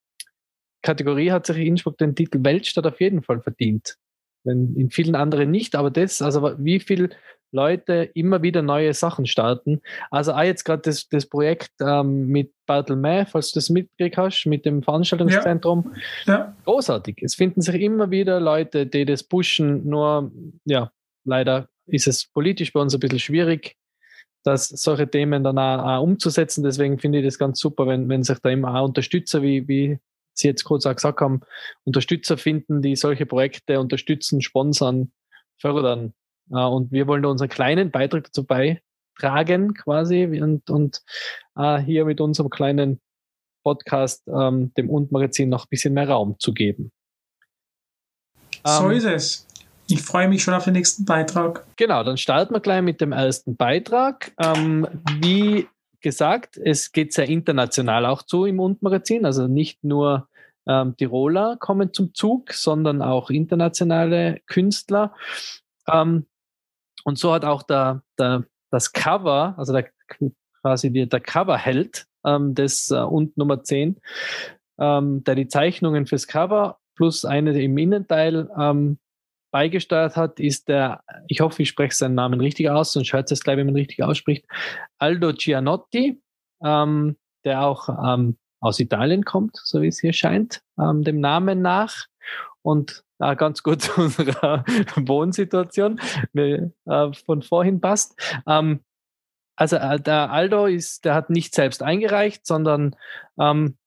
Kategorie hat sich Innsbruck den Titel Weltstadt auf jeden Fall verdient. Wenn in vielen anderen nicht, aber das, also wie viel Leute immer wieder neue Sachen starten. Also auch jetzt gerade das, das Projekt ähm, mit Bartelme, falls du das mitgekriegt hast, mit dem Veranstaltungszentrum. Ja. ja. Großartig. Es finden sich immer wieder Leute, die das pushen, nur ja, leider ist es politisch bei uns ein bisschen schwierig, dass solche Themen dann auch, auch umzusetzen. Deswegen finde ich das ganz super, wenn, wenn sich da immer auch Unterstützer, wie, wie Sie jetzt kurz auch gesagt haben, Unterstützer finden, die solche Projekte unterstützen, sponsern, fördern. Und wir wollen da unseren kleinen Beitrag dazu beitragen, quasi, und, und äh, hier mit unserem kleinen Podcast ähm, dem Und-Magazin noch ein bisschen mehr Raum zu geben. So ähm, ist es. Ich freue mich schon auf den nächsten Beitrag. Genau, dann starten wir gleich mit dem ersten Beitrag. Ähm, wie gesagt, es geht sehr international auch zu im Und-Magazin, also nicht nur ähm, Tiroler kommen zum Zug, sondern auch internationale Künstler. Ähm, und so hat auch der, der, das Cover, also der, quasi der, der Coverheld ähm, des äh, und Nummer 10, ähm, der die Zeichnungen fürs Cover plus eine im Innenteil ähm, beigesteuert hat, ist der, ich hoffe, ich spreche seinen Namen richtig aus, sonst hört es gleich, wenn man richtig ausspricht, Aldo Gianotti, ähm, der auch ähm, aus Italien kommt, so wie es hier scheint, ähm, dem Namen nach. Und äh, ganz gut zu unserer Wohnsituation äh, von vorhin passt. Ähm, also äh, der Aldo ist, der hat nicht selbst eingereicht, sondern ähm,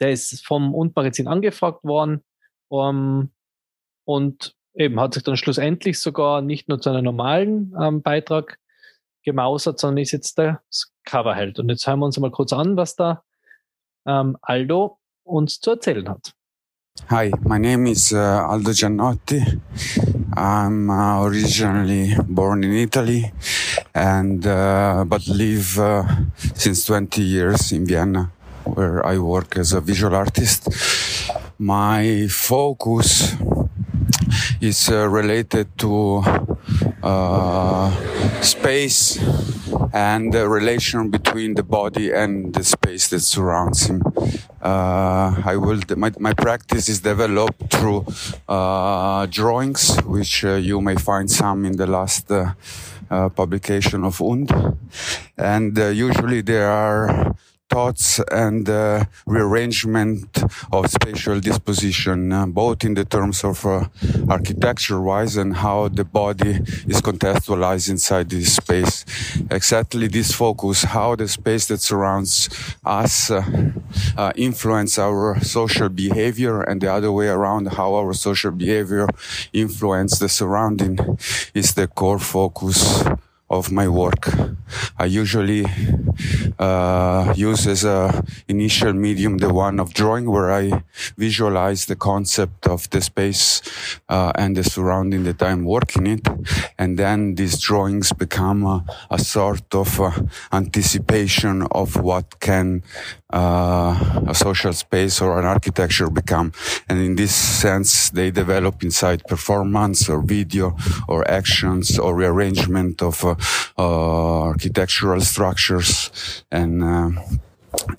der ist vom Und-Magazin angefragt worden um, und eben hat sich dann schlussendlich sogar nicht nur zu einem normalen ähm, Beitrag gemausert, sondern ist jetzt der Coverheld. Und jetzt hören wir uns mal kurz an, was da ähm, Aldo uns zu erzählen hat. Hi, my name is uh, Aldo Giannotti. I'm uh, originally born in Italy and uh, but live uh, since 20 years in Vienna where I work as a visual artist. My focus is uh, related to uh, space and the relation between the body and the space that surrounds him. Uh, I will. My, my practice is developed through uh, drawings, which uh, you may find some in the last uh, uh, publication of Und, and usually there are thoughts and uh, rearrangement of spatial disposition, uh, both in the terms of uh, architecture-wise and how the body is contextualized inside this space. Exactly this focus, how the space that surrounds us uh, uh, influence our social behavior, and the other way around, how our social behavior influence the surrounding, is the core focus of my work. I usually uh, use as a initial medium the one of drawing, where I visualize the concept of the space uh, and the surrounding that I'm working in, and then these drawings become a, a sort of uh, anticipation of what can a social space or an architecture become. And in this sense, they develop inside performance or video or actions or rearrangement of uh, uh, architectural structures and uh,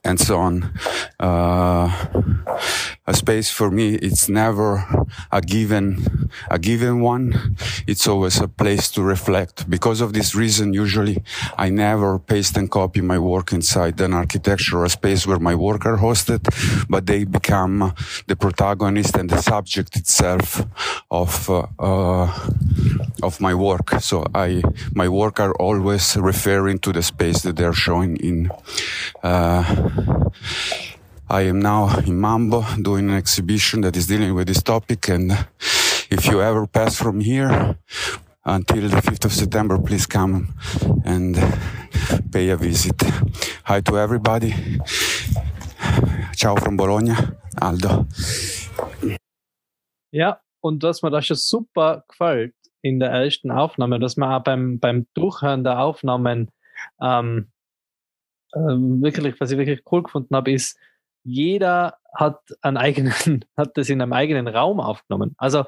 and so on. Uh, a space for me, it's never a given, a given one. It's always a place to reflect. Because of this reason, usually I never paste and copy my work inside an architectural space where my work are hosted, but they become the protagonist and the subject itself of, uh, uh, of my work. So I, my work are always referring to the space that they're showing in. Uh, I am now in Mambo doing an exhibition that is dealing with this topic. And if you ever pass from here until the 5th of September, please come and pay a visit. Hi to everybody. Ciao from Bologna. Aldo. Ja, und was mir da schon super gefällt in der ersten Aufnahme, dass man auch beim, beim Durchhören der Aufnahmen ähm, ähm, wirklich, was ich wirklich cool gefunden habe, ist, jeder hat einen eigenen, hat das in einem eigenen Raum aufgenommen. Also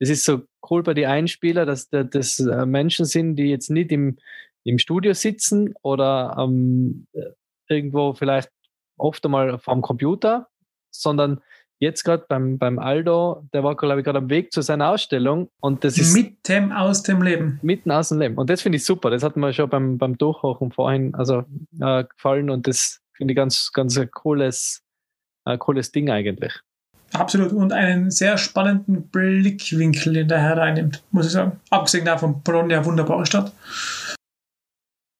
das ist so cool bei den Einspielern, dass das äh, Menschen sind, die jetzt nicht im, im Studio sitzen oder ähm, irgendwo vielleicht oft einmal vom Computer, sondern jetzt gerade beim, beim Aldo, der war, glaube ich, gerade am Weg zu seiner Ausstellung und das ist. Mitten aus dem Leben. Mitten aus dem Leben. Und das finde ich super. Das hat mir schon beim, beim Durchhochen vorhin also, äh, gefallen und das finde ich ganz, ganz cooles, äh, cooles Ding eigentlich. Absolut. Und einen sehr spannenden Blickwinkel, den der Herr reinnimmt, muss ich sagen. Abgesehen davon, Bologna, wunderbare Stadt.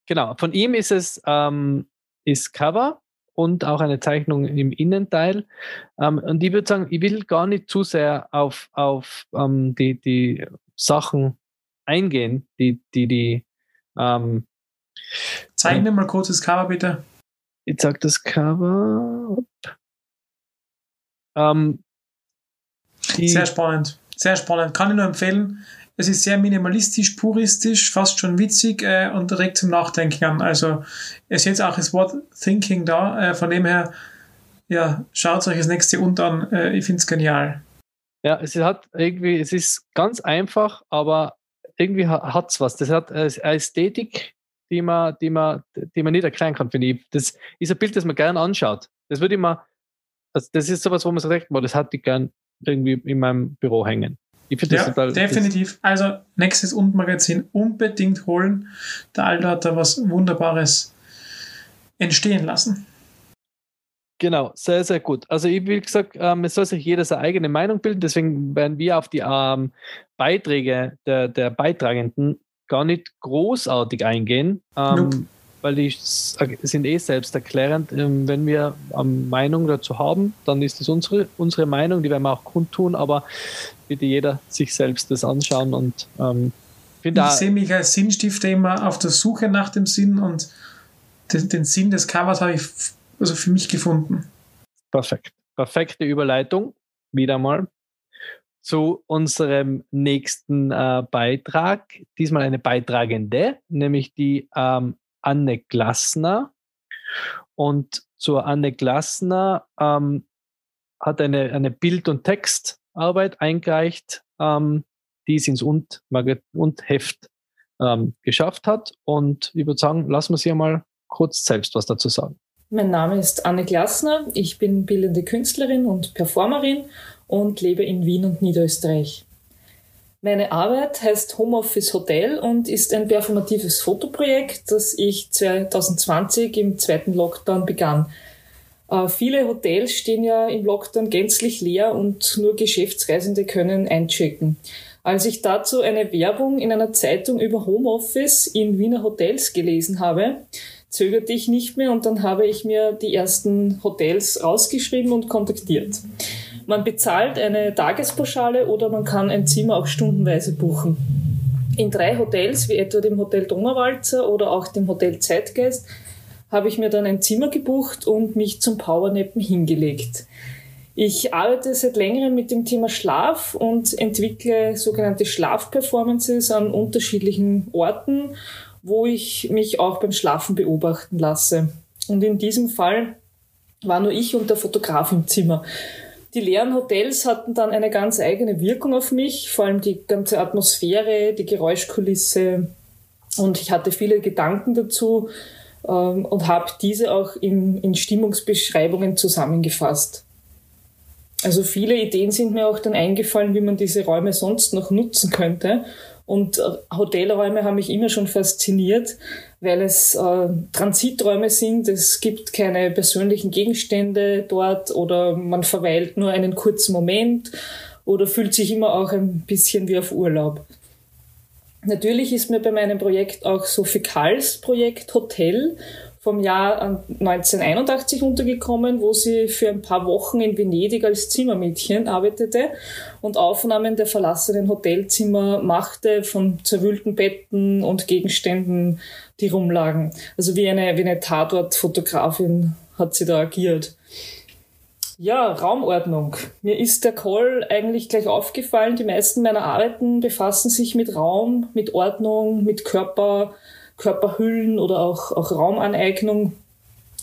Genau. Von ihm ist es ähm, ist Cover und auch eine Zeichnung im Innenteil. Ähm, und ich würde sagen, ich will gar nicht zu sehr auf, auf ähm, die, die Sachen eingehen, die die, die ähm, Zeig mir mal kurz das Cover, bitte. Ich sag das Cover. Ähm, sehr spannend. Sehr spannend. Kann ich nur empfehlen. Es ist sehr minimalistisch, puristisch, fast schon witzig äh, und direkt zum Nachdenken an. Also es ist jetzt auch das Wort Thinking da. Äh, von dem her, ja, schaut euch das nächste und an. Äh, ich finde es genial. Ja, es hat irgendwie, es ist ganz einfach, aber irgendwie hat es was. Das hat eine Ästhetik, die man, die man, die man nicht erklären kann, finde ich. Das ist ein Bild, das man gerne anschaut. Das würde ich mal, also das ist sowas, wo man sagt, das hatte ich gern irgendwie in meinem Büro hängen. Ich finde das ja, total. Definitiv. Also, nächstes Und-Magazin unbedingt holen. Der Aldo hat da was Wunderbares entstehen lassen. Genau, sehr, sehr gut. Also, ich, wie gesagt, ähm, es soll sich jeder seine eigene Meinung bilden. Deswegen werden wir auf die ähm, Beiträge der, der Beitragenden gar nicht großartig eingehen. Ähm, nope weil die sind eh selbsterklärend. Ähm, wenn wir eine Meinung dazu haben, dann ist das unsere, unsere Meinung, die werden wir auch kundtun, aber bitte jeder sich selbst das anschauen und ähm, ich sehe mich als Sinnstifter immer auf der Suche nach dem Sinn und den, den Sinn des Covers habe ich also für mich gefunden. Perfekt. Perfekte Überleitung, wieder mal zu unserem nächsten äh, Beitrag. Diesmal eine Beitragende, nämlich die ähm, Anne Glassner. Und zur Anne Glassner ähm, hat eine, eine Bild- und Textarbeit eingereicht, ähm, die es ins und, und Heft ähm, geschafft hat. Und ich würde sagen, lassen wir sie einmal kurz selbst was dazu sagen. Mein Name ist Anne Glassner. Ich bin bildende Künstlerin und Performerin und lebe in Wien und Niederösterreich. Meine Arbeit heißt Homeoffice Hotel und ist ein performatives Fotoprojekt, das ich 2020 im zweiten Lockdown begann. Äh, viele Hotels stehen ja im Lockdown gänzlich leer und nur Geschäftsreisende können einchecken. Als ich dazu eine Werbung in einer Zeitung über Homeoffice in Wiener Hotels gelesen habe, zögerte ich nicht mehr und dann habe ich mir die ersten Hotels rausgeschrieben und kontaktiert. Man bezahlt eine Tagespauschale oder man kann ein Zimmer auch stundenweise buchen. In drei Hotels, wie etwa dem Hotel Donauwalzer oder auch dem Hotel Zeitgeist, habe ich mir dann ein Zimmer gebucht und mich zum Powernappen hingelegt. Ich arbeite seit längerem mit dem Thema Schlaf und entwickle sogenannte Schlafperformances an unterschiedlichen Orten, wo ich mich auch beim Schlafen beobachten lasse. Und in diesem Fall war nur ich und der Fotograf im Zimmer. Die leeren Hotels hatten dann eine ganz eigene Wirkung auf mich, vor allem die ganze Atmosphäre, die Geräuschkulisse. Und ich hatte viele Gedanken dazu ähm, und habe diese auch in, in Stimmungsbeschreibungen zusammengefasst. Also viele Ideen sind mir auch dann eingefallen, wie man diese Räume sonst noch nutzen könnte. Und äh, Hotelräume haben mich immer schon fasziniert, weil es äh, Transiträume sind. Es gibt keine persönlichen Gegenstände dort oder man verweilt nur einen kurzen Moment oder fühlt sich immer auch ein bisschen wie auf Urlaub. Natürlich ist mir bei meinem Projekt auch Sophie Karls Projekt Hotel vom Jahr 1981 untergekommen, wo sie für ein paar Wochen in Venedig als Zimmermädchen arbeitete und Aufnahmen der verlassenen Hotelzimmer machte von zerwühlten Betten und Gegenständen, die rumlagen. Also wie eine, wie eine Tatortfotografin hat sie da agiert. Ja, Raumordnung. Mir ist der Call eigentlich gleich aufgefallen. Die meisten meiner Arbeiten befassen sich mit Raum, mit Ordnung, mit Körper, Körperhüllen oder auch, auch Raumaneignung.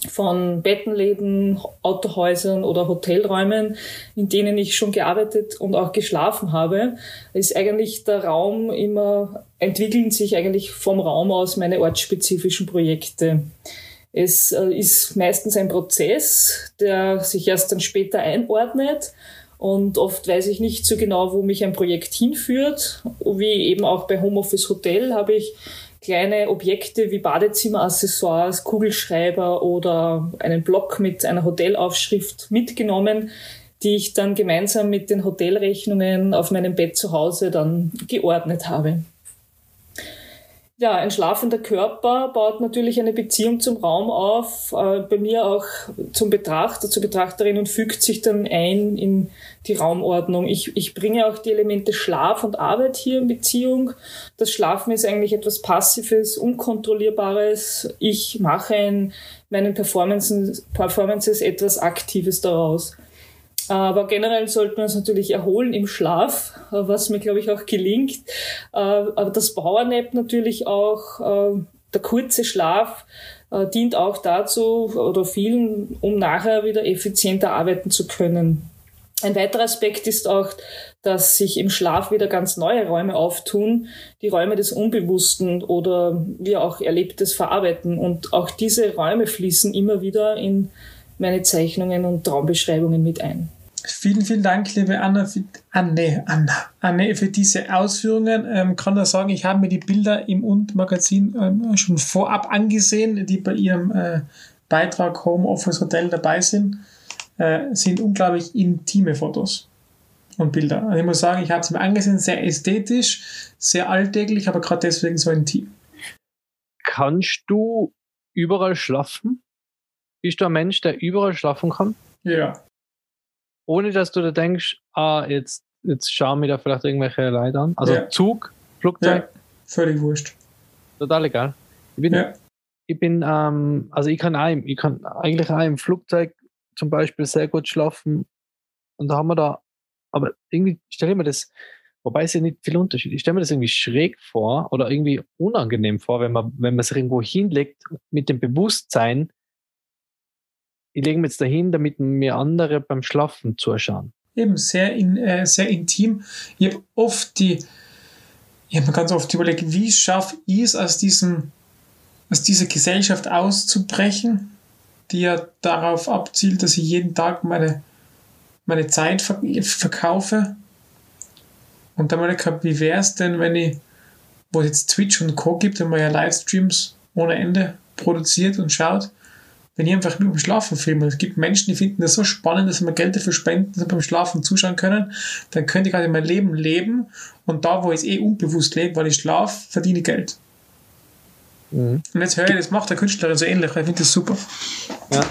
von Bettenläden, Autohäusern oder Hotelräumen, in denen ich schon gearbeitet und auch geschlafen habe, ist eigentlich der Raum immer, entwickeln sich eigentlich vom Raum aus meine ortsspezifischen Projekte. Es äh, ist meistens ein Prozess, der sich erst dann später einordnet und oft weiß ich nicht so genau, wo mich ein Projekt hinführt. Wie eben auch bei Homeoffice Hotel habe ich kleine Objekte wie Badezimmeraccessoires, Kugelschreiber oder einen Block mit einer Hotelaufschrift mitgenommen, die ich dann gemeinsam mit den Hotelrechnungen auf meinem Bett zu Hause dann geordnet habe. Ja, ein schlafender Körper baut natürlich eine Beziehung zum Raum auf, äh, bei mir auch zum Betrachter, zur Betrachterin und fügt sich dann ein in die Raumordnung. Ich, ich bringe auch die Elemente Schlaf und Arbeit hier in Beziehung. Das Schlafen ist eigentlich etwas Passives, Unkontrollierbares. Ich mache in meinen Performances, Performances etwas Aktives daraus. Aber generell sollten wir uns natürlich erholen im Schlaf, was mir, glaube ich, auch gelingt. Äh, aber das Powernap natürlich auch, äh, der kurze Schlaf, äh, dient auch dazu oder vielen, um nachher wieder effizienter arbeiten zu können. Ein weiterer Aspekt ist auch, dass sich im Schlaf wieder ganz neue Räume auftun, die Räume des Unbewussten oder wir auch Erlebtes verarbeiten. Und auch diese Räume fließen immer wieder in meine Zeichnungen und Traumbeschreibungen mit ein. Vielen, vielen Dank, liebe Anna, für, Anne, Anna, Anne, für diese Ausführungen. Ähm, kann da sagen, ich habe mir die Bilder im Und-Magazin ähm, schon vorab angesehen, die bei Ihrem äh, Beitrag Home Office Hotel dabei sind. Äh, sind unglaublich intime Fotos und Bilder. Also ich muss sagen, ich habe es mir angesehen, sehr ästhetisch, sehr alltäglich, aber gerade deswegen so intim. Kannst du überall schlafen? Bist du ein Mensch, der überall schlafen kann? Ja ohne dass du da denkst, ah, jetzt, jetzt schauen wir da vielleicht irgendwelche Leute an. Also ja. Zug, Flugzeug. Ja, völlig wurscht. Total egal. Ich bin, ja. ich bin, ähm, also ich kann auch, ich kann eigentlich auch im Flugzeug zum Beispiel sehr gut schlafen. Und da haben wir da, aber irgendwie stelle ich mir das, wobei es ja nicht viel Unterschied. Ich stelle mir das irgendwie schräg vor oder irgendwie unangenehm vor, wenn man, wenn man sich irgendwo hinlegt mit dem Bewusstsein, ich lege mir jetzt dahin, damit mir andere beim Schlafen zuschauen. Eben sehr, in, äh, sehr intim. Ich habe oft die, ich habe mir ganz oft überlegt, wie schaffe ich es aus diesem, aus dieser Gesellschaft auszubrechen, die ja darauf abzielt, dass ich jeden Tag meine, meine Zeit verkaufe. Und dann mal gehabt, wie wäre es denn, wenn ich, wo es jetzt Twitch und Co. gibt, wenn man ja Livestreams ohne Ende produziert und schaut, wenn ich einfach nur beim Schlafen filme. Es gibt Menschen, die finden das so spannend, dass sie mir Geld dafür spenden, dass sie beim Schlafen zuschauen können. Dann könnte ich gerade mein Leben leben und da, wo ich es eh unbewusst lebe, weil ich schlafe, verdiene ich Geld. Mhm. Und jetzt höre ich, das macht der Künstler so ähnlich. Ich finde das super. Ja.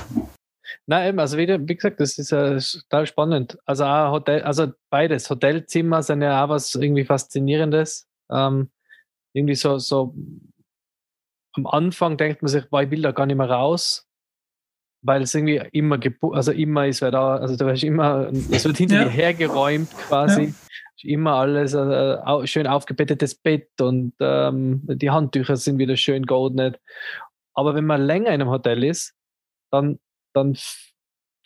Nein, eben, also wieder, wie gesagt, das ist ja total spannend. Also auch Hotel, also beides. Hotelzimmer sind ja auch was irgendwie Faszinierendes. Ähm, irgendwie so, so am Anfang denkt man sich, boah, ich will da gar nicht mehr raus weil es irgendwie immer also immer ist wer da, also da ist immer, es wird hinter ja. dir hergeräumt quasi. Ja. Immer alles äh, schön aufgebettetes Bett und ähm, die Handtücher sind wieder schön geordnet. Aber wenn man länger in einem Hotel ist, dann, dann,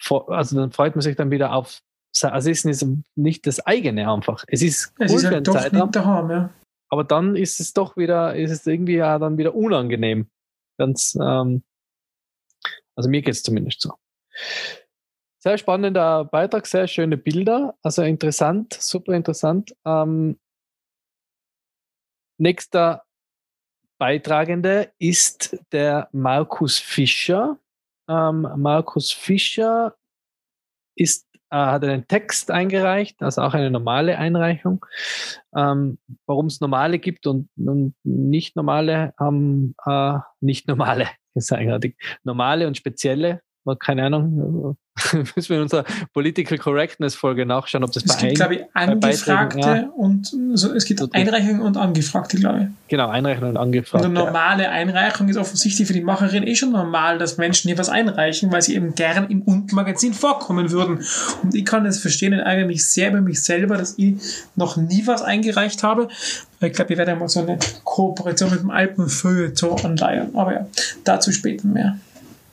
also dann freut man sich dann wieder auf, also es ist nicht das eigene einfach. Es ist cool es ist halt doch nicht daheim, ja. Aber dann ist es doch wieder, ist es irgendwie ja dann wieder unangenehm. Ganz, ähm, also mir geht es zumindest so. Sehr spannender Beitrag, sehr schöne Bilder, also interessant, super interessant. Ähm, nächster Beitragende ist der Markus Fischer. Ähm, Markus Fischer ist, äh, hat einen Text eingereicht, also auch eine normale Einreichung. Ähm, Warum es normale gibt und, und nicht normale haben, äh, nicht normale, ist eigenartig. Normale und spezielle, keine Ahnung, müssen wir in unserer Political Correctness Folge nachschauen, ob das es bei gibt, glaube ich, Angefragte ja. und also es gibt so Einreichungen und Angefragte, glaube ich. Genau, Einreichungen und Angefragte. Und eine normale Einreichung ist offensichtlich für die Macherin eh schon normal, dass Menschen hier was einreichen, weil sie eben gern im Unten-Magazin vorkommen würden. Und ich kann das verstehen und ärgere mich sehr über mich selber, dass ich noch nie was eingereicht habe. Ich glaube, wir werden mal so eine Kooperation mit dem Alpenfeuilleton anleihen. Aber ja, dazu später mehr.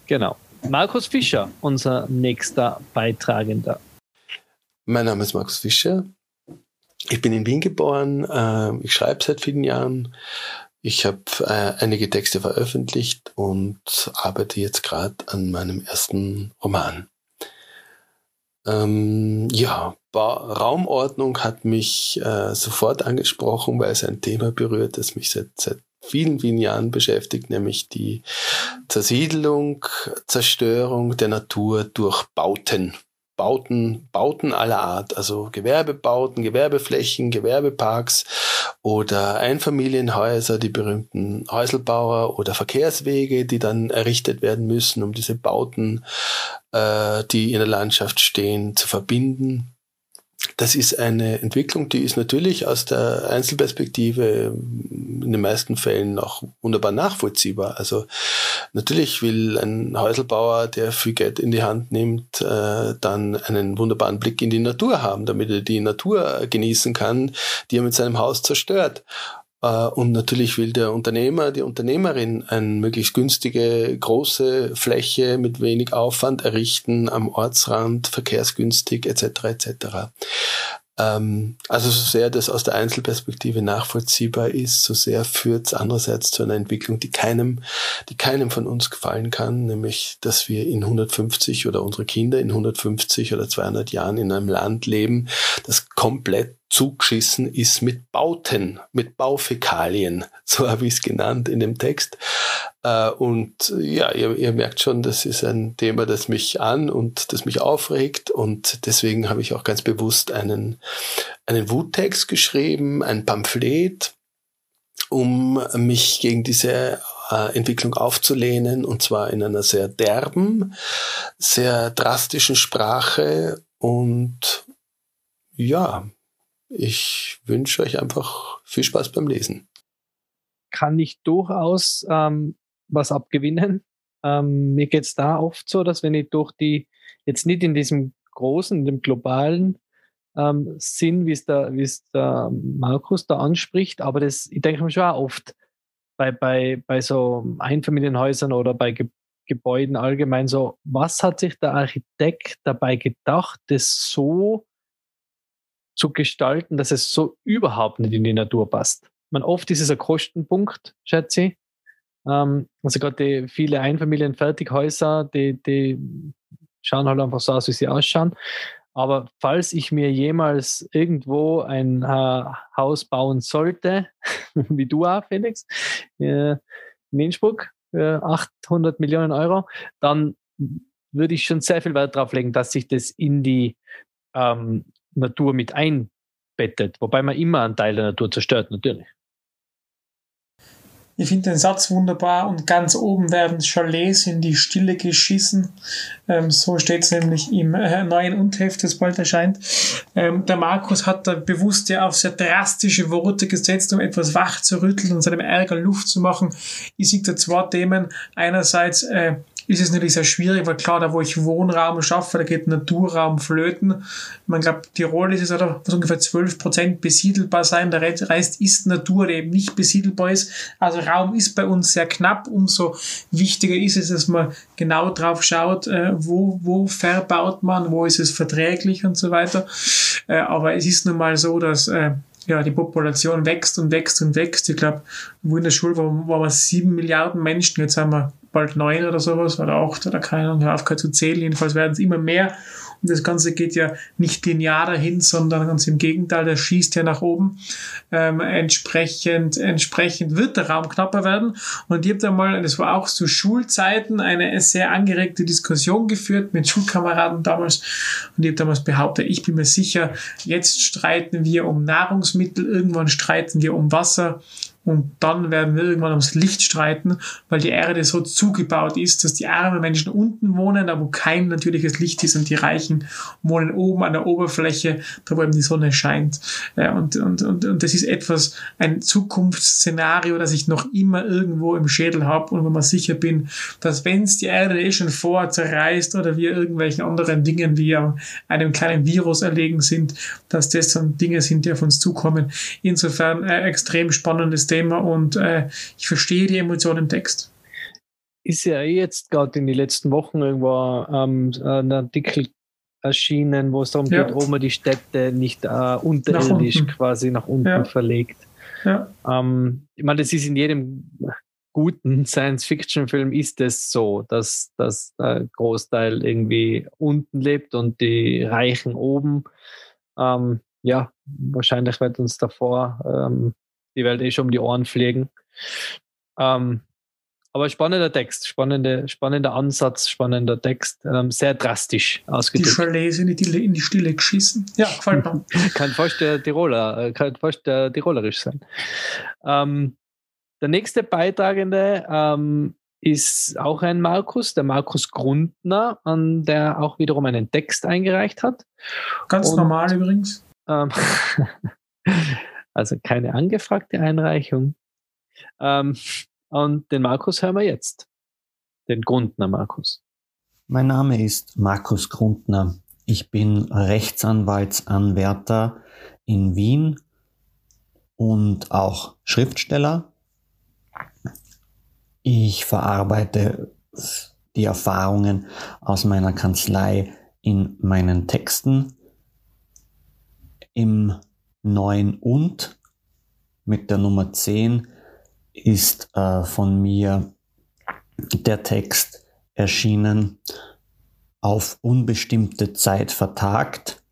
Genau. Markus Fischer, unser nächster Beitragender. Mein Name ist Markus Fischer. Ich bin in Wien geboren. Ähm, ich schreibe seit vielen Jahren. Ich habe äh, einige Texte veröffentlicht und arbeite jetzt gerade an meinem ersten Roman. Ähm, ja, ba Raumordnung hat mich äh, sofort angesprochen, weil es ein Thema berührt, das mich seit, seit vielen, vielen Jahren beschäftigt, nämlich die Zersiedelung, Zerstörung der Natur durch Bauten. Bauten, Bauten aller Art, also Gewerbebauten, Gewerbeflächen, Gewerbeparks oder Einfamilienhäuser, die berühmten Häuselbauer oder Verkehrswege, die dann errichtet werden müssen, um diese Bauten, äh, die in der Landschaft stehen, zu verbinden das ist eine Entwicklung, die ist natürlich aus der Einzelperspektive in den meisten Fällen auch wunderbar nachvollziehbar. Also natürlich will ein Häuselbauer, der viel Geld in die Hand nimmt, äh, dann einen wunderbaren Blick in die Natur haben, damit er die Natur genießen kann, die er mit seinem Haus zerstört. Äh, und natürlich will der Unternehmer, die Unternehmerin eine möglichst günstige, große Fläche mit wenig Aufwand errichten, am Ortsrand, verkehrsgünstig etc. etc. Ähm, also so sehr das aus der Einzelperspektive nachvollziehbar ist, so sehr führt es andererseits zu einer Entwicklung, die keinem, die keinem von uns gefallen kann, nämlich, dass wir in 150 oder unsere Kinder in 150 oder 200 Jahren in einem Land leben, das komplett zugeschissen ist mit Bauten, mit Baufäkalien, so habe ich es genannt in dem Text. Äh, und ja, ihr, ihr merkt schon, das ist ein Thema, das mich an und das mich aufregt. Und deswegen habe ich auch ganz bewusst einen, einen Wuttext geschrieben, ein Pamphlet, um mich gegen diese äh, Entwicklung aufzulehnen, und zwar in einer sehr derben, sehr drastischen Sprache und ja, ich wünsche euch einfach viel Spaß beim Lesen. Kann ich durchaus ähm, was abgewinnen. Ähm, mir geht's da oft so, dass wenn ich durch die, jetzt nicht in diesem großen, in dem globalen ähm, Sinn, wie es der, wie es der Markus da anspricht, aber das, ich denke mir schon auch oft bei, bei, bei so Einfamilienhäusern oder bei Ge Gebäuden allgemein so, was hat sich der Architekt dabei gedacht, das so zu gestalten, dass es so überhaupt nicht in die Natur passt. Man oft ist es ein Kostenpunkt, schätze ich. Ähm, also gerade viele Einfamilienfertighäuser, die, die schauen halt einfach so aus, wie sie ausschauen. Aber falls ich mir jemals irgendwo ein äh, Haus bauen sollte, wie du auch, Felix, äh, in Innsbruck, äh, 800 Millionen Euro, dann würde ich schon sehr viel Wert darauf legen, dass sich das in die ähm, Natur mit einbettet, wobei man immer einen Teil der Natur zerstört, natürlich. Ich finde den Satz wunderbar und ganz oben werden Chalets in die Stille geschissen. Ähm, so steht es nämlich im äh, neuen Untheft, das bald erscheint. Ähm, der Markus hat da bewusst ja auf sehr drastische Worte gesetzt, um etwas wach zu rütteln und seinem Ärger Luft zu machen. Ich sehe da zwei Themen. Einerseits äh, ist es natürlich sehr schwierig, weil klar, da wo ich Wohnraum schaffe, da geht Naturraum flöten. Man glaubt, Tirol ist es oder was ungefähr 12 Prozent besiedelbar sein. Der Rest ist Natur, der eben nicht besiedelbar ist. Also Raum ist bei uns sehr knapp. Umso wichtiger ist es, dass man genau drauf schaut, äh, wo, wo verbaut man, wo ist es verträglich und so weiter. Äh, aber es ist nun mal so, dass äh, ja, die Population wächst und wächst und wächst. Ich glaube, wo in der Schule waren, waren wir sieben Milliarden Menschen, jetzt haben wir bald neun oder sowas oder acht oder keine Ahnung, aufgehört zu zählen. Jedenfalls werden es immer mehr. Und das Ganze geht ja nicht linear dahin, sondern ganz im Gegenteil, das schießt ja nach oben. Ähm, entsprechend, entsprechend wird der Raum knapper werden. Und ich habe da mal, das war auch zu Schulzeiten, eine sehr angeregte Diskussion geführt mit Schulkameraden damals. Und ich habe damals behauptet, ich bin mir sicher, jetzt streiten wir um Nahrungsmittel, irgendwann streiten wir um Wasser und dann werden wir irgendwann ums Licht streiten, weil die Erde so zugebaut ist, dass die armen Menschen unten wohnen, da wo kein natürliches Licht ist und die Reichen wohnen oben an der Oberfläche, da wo eben die Sonne scheint. Und, und, und, und das ist etwas, ein Zukunftsszenario, das ich noch immer irgendwo im Schädel habe und wo man sicher bin, dass wenn es die Erde eh schon vor zerreißt oder wir irgendwelchen anderen Dingen wie einem kleinen Virus erlegen sind, dass das dann Dinge sind, die auf uns zukommen. Insofern äh, extrem spannendes Thema und äh, ich verstehe die Emotion im Text. ist ja eh jetzt gerade in den letzten Wochen irgendwo ähm, ein Artikel erschienen, wo es darum Ja. geht, ob man die Städte nicht äh, unterirdisch unten. quasi nach unten Ja. verlegt. Ja. Ähm, ich meine, das ist in jedem guten Science-Fiction-Film ist es so, dass, dass der Großteil irgendwie unten lebt und die Reichen oben. Ähm, ja, wahrscheinlich wird uns davor ähm, die Welt eh schon um die Ohren fliegen. Ähm, aber spannender Text, spannende, spannender Ansatz, spannender Text, ähm, sehr drastisch Die ausgedrückt. Chalets in die, in die Stille geschissen. Ja, gefällt mir. kann fast der Tiroler, äh, kann fast der Tirolerisch sein. Ähm, der nächste Beitragende ähm, ist auch ein Markus, der Markus Grundner, an der auch wiederum einen Text eingereicht hat. Ganz Und- normal übrigens. Also keine angefragte Einreichung. Ähm, und den Markus hören wir jetzt. Den Grundner Markus. Mein Name ist Markus Grundner. Ich bin Rechtsanwaltsanwärter in Wien und auch Schriftsteller. Ich verarbeite die Erfahrungen aus meiner Kanzlei in meinen Texten. Im neuen und mit der Nummer 10 ist äh, von mir der Text erschienen auf unbestimmte Zeit vertagt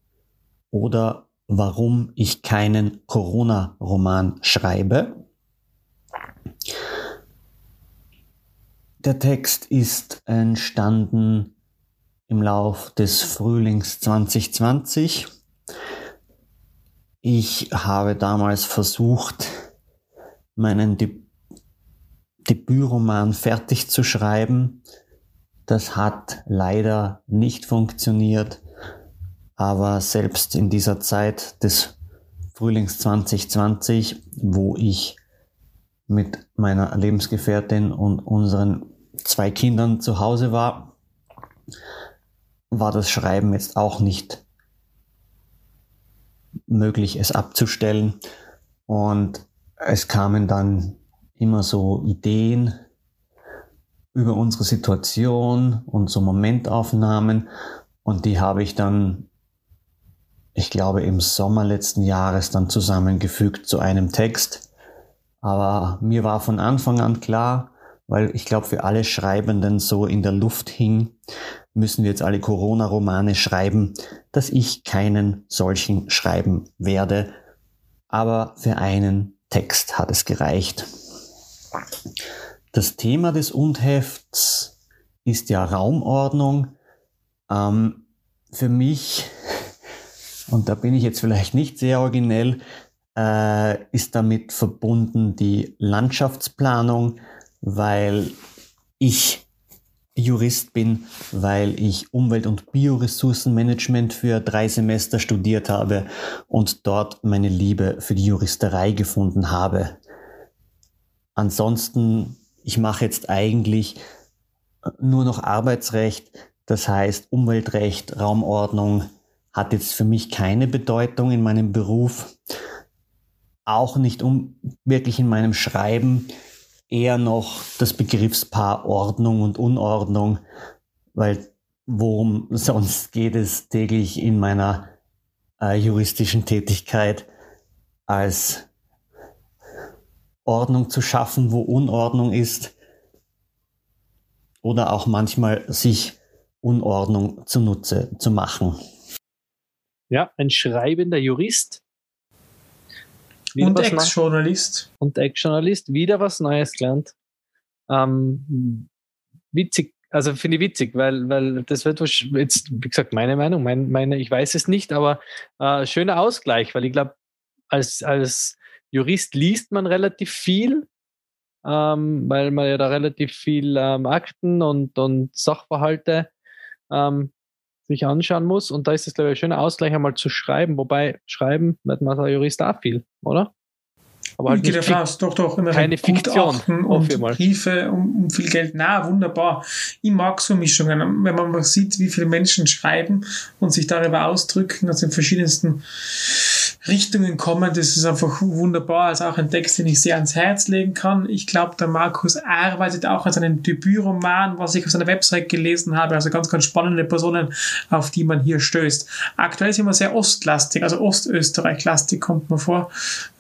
oder warum ich keinen Corona-Roman schreibe. Der Text ist entstanden im Lauf des Frühlings 2020. Ich habe damals versucht, meinen De Debütroman fertig zu schreiben. Das hat leider nicht funktioniert, aber selbst in dieser Zeit des Frühlings 2020, wo ich mit meiner Lebensgefährtin und unseren zwei Kindern zu Hause war, war das Schreiben jetzt auch nicht möglich, es abzustellen. Und es kamen dann immer so Ideen über unsere Situation und so Momentaufnahmen. Und die habe ich dann, ich glaube, im Sommer letzten Jahres dann zusammengefügt zu einem Text. Aber mir war von Anfang an klar, weil ich glaube, für alle Schreibenden so in der Luft hing, müssen wir jetzt alle Corona-Romane schreiben, dass ich keinen solchen schreiben werde. Aber für einen Text hat es gereicht. Das Thema des Undhefts ist ja Raumordnung. Ähm, für mich, und da bin ich jetzt vielleicht nicht sehr originell, äh, ist damit verbunden die Landschaftsplanung, weil ich Jurist bin, weil ich Umwelt- und Bioressourcenmanagement für drei Semester studiert habe und dort meine Liebe für die Juristerei gefunden habe. Ansonsten, ich mache jetzt eigentlich nur noch Arbeitsrecht, das heißt Umweltrecht, Raumordnung hat jetzt für mich keine Bedeutung in meinem Beruf, auch nicht um wirklich in meinem Schreiben, eher noch das Begriffspaar Ordnung und Unordnung, weil worum sonst geht es täglich in meiner äh, juristischen Tätigkeit als Ordnung zu schaffen, wo Unordnung ist oder auch manchmal sich Unordnung zunutze zu machen. Ja, ein schreibender Jurist. Wieder Und Ex-Journalist. und Ex-Journalist, wieder was Neues gelernt. Ähm, witzig, also finde ich witzig, weil, weil das wird jetzt, wie gesagt, meine Meinung, mein, meine, ich weiß es nicht, aber äh, schöner Ausgleich, weil ich glaube, als, als Jurist liest man relativ viel, ähm, weil man ja da relativ viel ähm, Akten und, und Sachverhalte ähm, sich anschauen muss. Und da ist es, glaube ich, ein schöner Ausgleich, einmal zu schreiben. Wobei, schreiben wird man als Jurist auch viel, oder? Aber halt nicht aus, doch, doch, immer keine Fiktion, und. Briefe um, um viel Geld. Na, wunderbar. Ich mag so Mischungen. Wenn man mal sieht, wie viele Menschen schreiben und sich darüber ausdrücken, also in verschiedensten Richtungen kommen. Das ist einfach wunderbar. Also auch ein Text, den ich sehr ans Herz legen kann. Ich glaube, der Markus arbeitet auch an seinem Debütroman, was ich auf seiner Website gelesen habe. Also ganz, ganz spannende Personen, auf die man hier stößt. Aktuell ist immer sehr ostlastig, also Ostösterreich-lastig kommt man vor.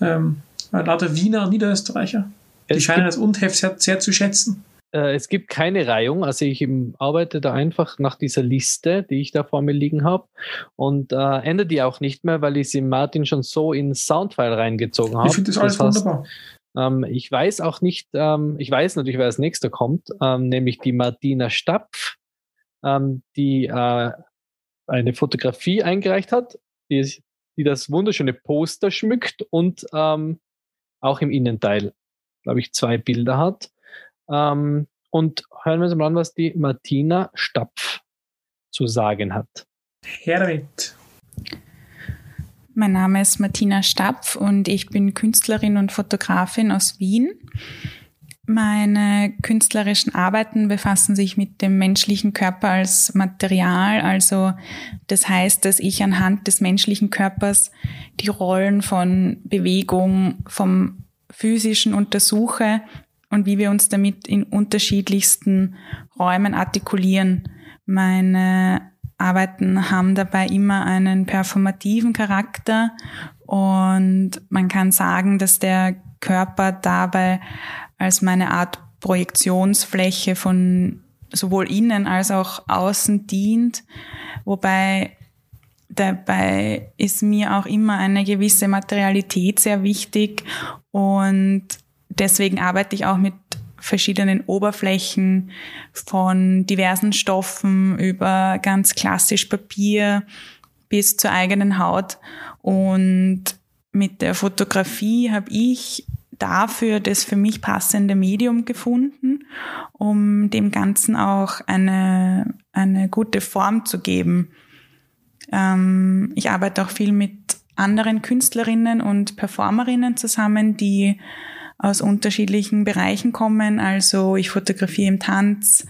Ähm, lauter Wiener Niederösterreicher. Die es scheinen das Unheft sehr, sehr zu schätzen. Äh, es gibt keine Reihung, also ich arbeite da einfach nach dieser Liste, die ich da vor mir liegen habe und äh, ändere die auch nicht mehr, weil ich sie Martin schon so in Soundfile reingezogen habe. Ich finde das alles das heißt, wunderbar. Ähm, ich weiß auch nicht, ähm, ich weiß natürlich, wer als nächster kommt, ähm, nämlich die Martina Stapf, die äh, eine Fotografie eingereicht hat, die, das wunderschöne Poster schmückt und auch im Innenteil, glaube ich, zwei Bilder hat. Ähm, und hören wir uns mal an, was die Martina Stapf zu sagen hat. Her damit. Mein Name ist Martina Stapf und ich bin Künstlerin und Fotografin aus Wien. Meine künstlerischen Arbeiten befassen sich mit dem menschlichen Körper als Material. Also das heißt, dass ich anhand des menschlichen Körpers die Rollen von Bewegung, vom physischen untersuche und wie wir uns damit in unterschiedlichsten Räumen artikulieren. Meine Arbeiten haben dabei immer einen performativen Charakter und man kann sagen, dass der Körper dabei als meine Art Projektionsfläche von sowohl innen als auch außen dient, wobei dabei ist mir auch immer eine gewisse Materialität sehr wichtig und deswegen arbeite ich auch mit verschiedenen Oberflächen von diversen Stoffen über ganz klassisch Papier bis zur eigenen Haut. Und mit der Fotografie habe ich dafür das für mich passende Medium gefunden, um dem Ganzen auch eine, eine gute Form zu geben. Ähm, ich arbeite auch viel mit anderen Künstlerinnen und Performerinnen zusammen, die aus unterschiedlichen Bereichen kommen. Also ich fotografiere im Tanz,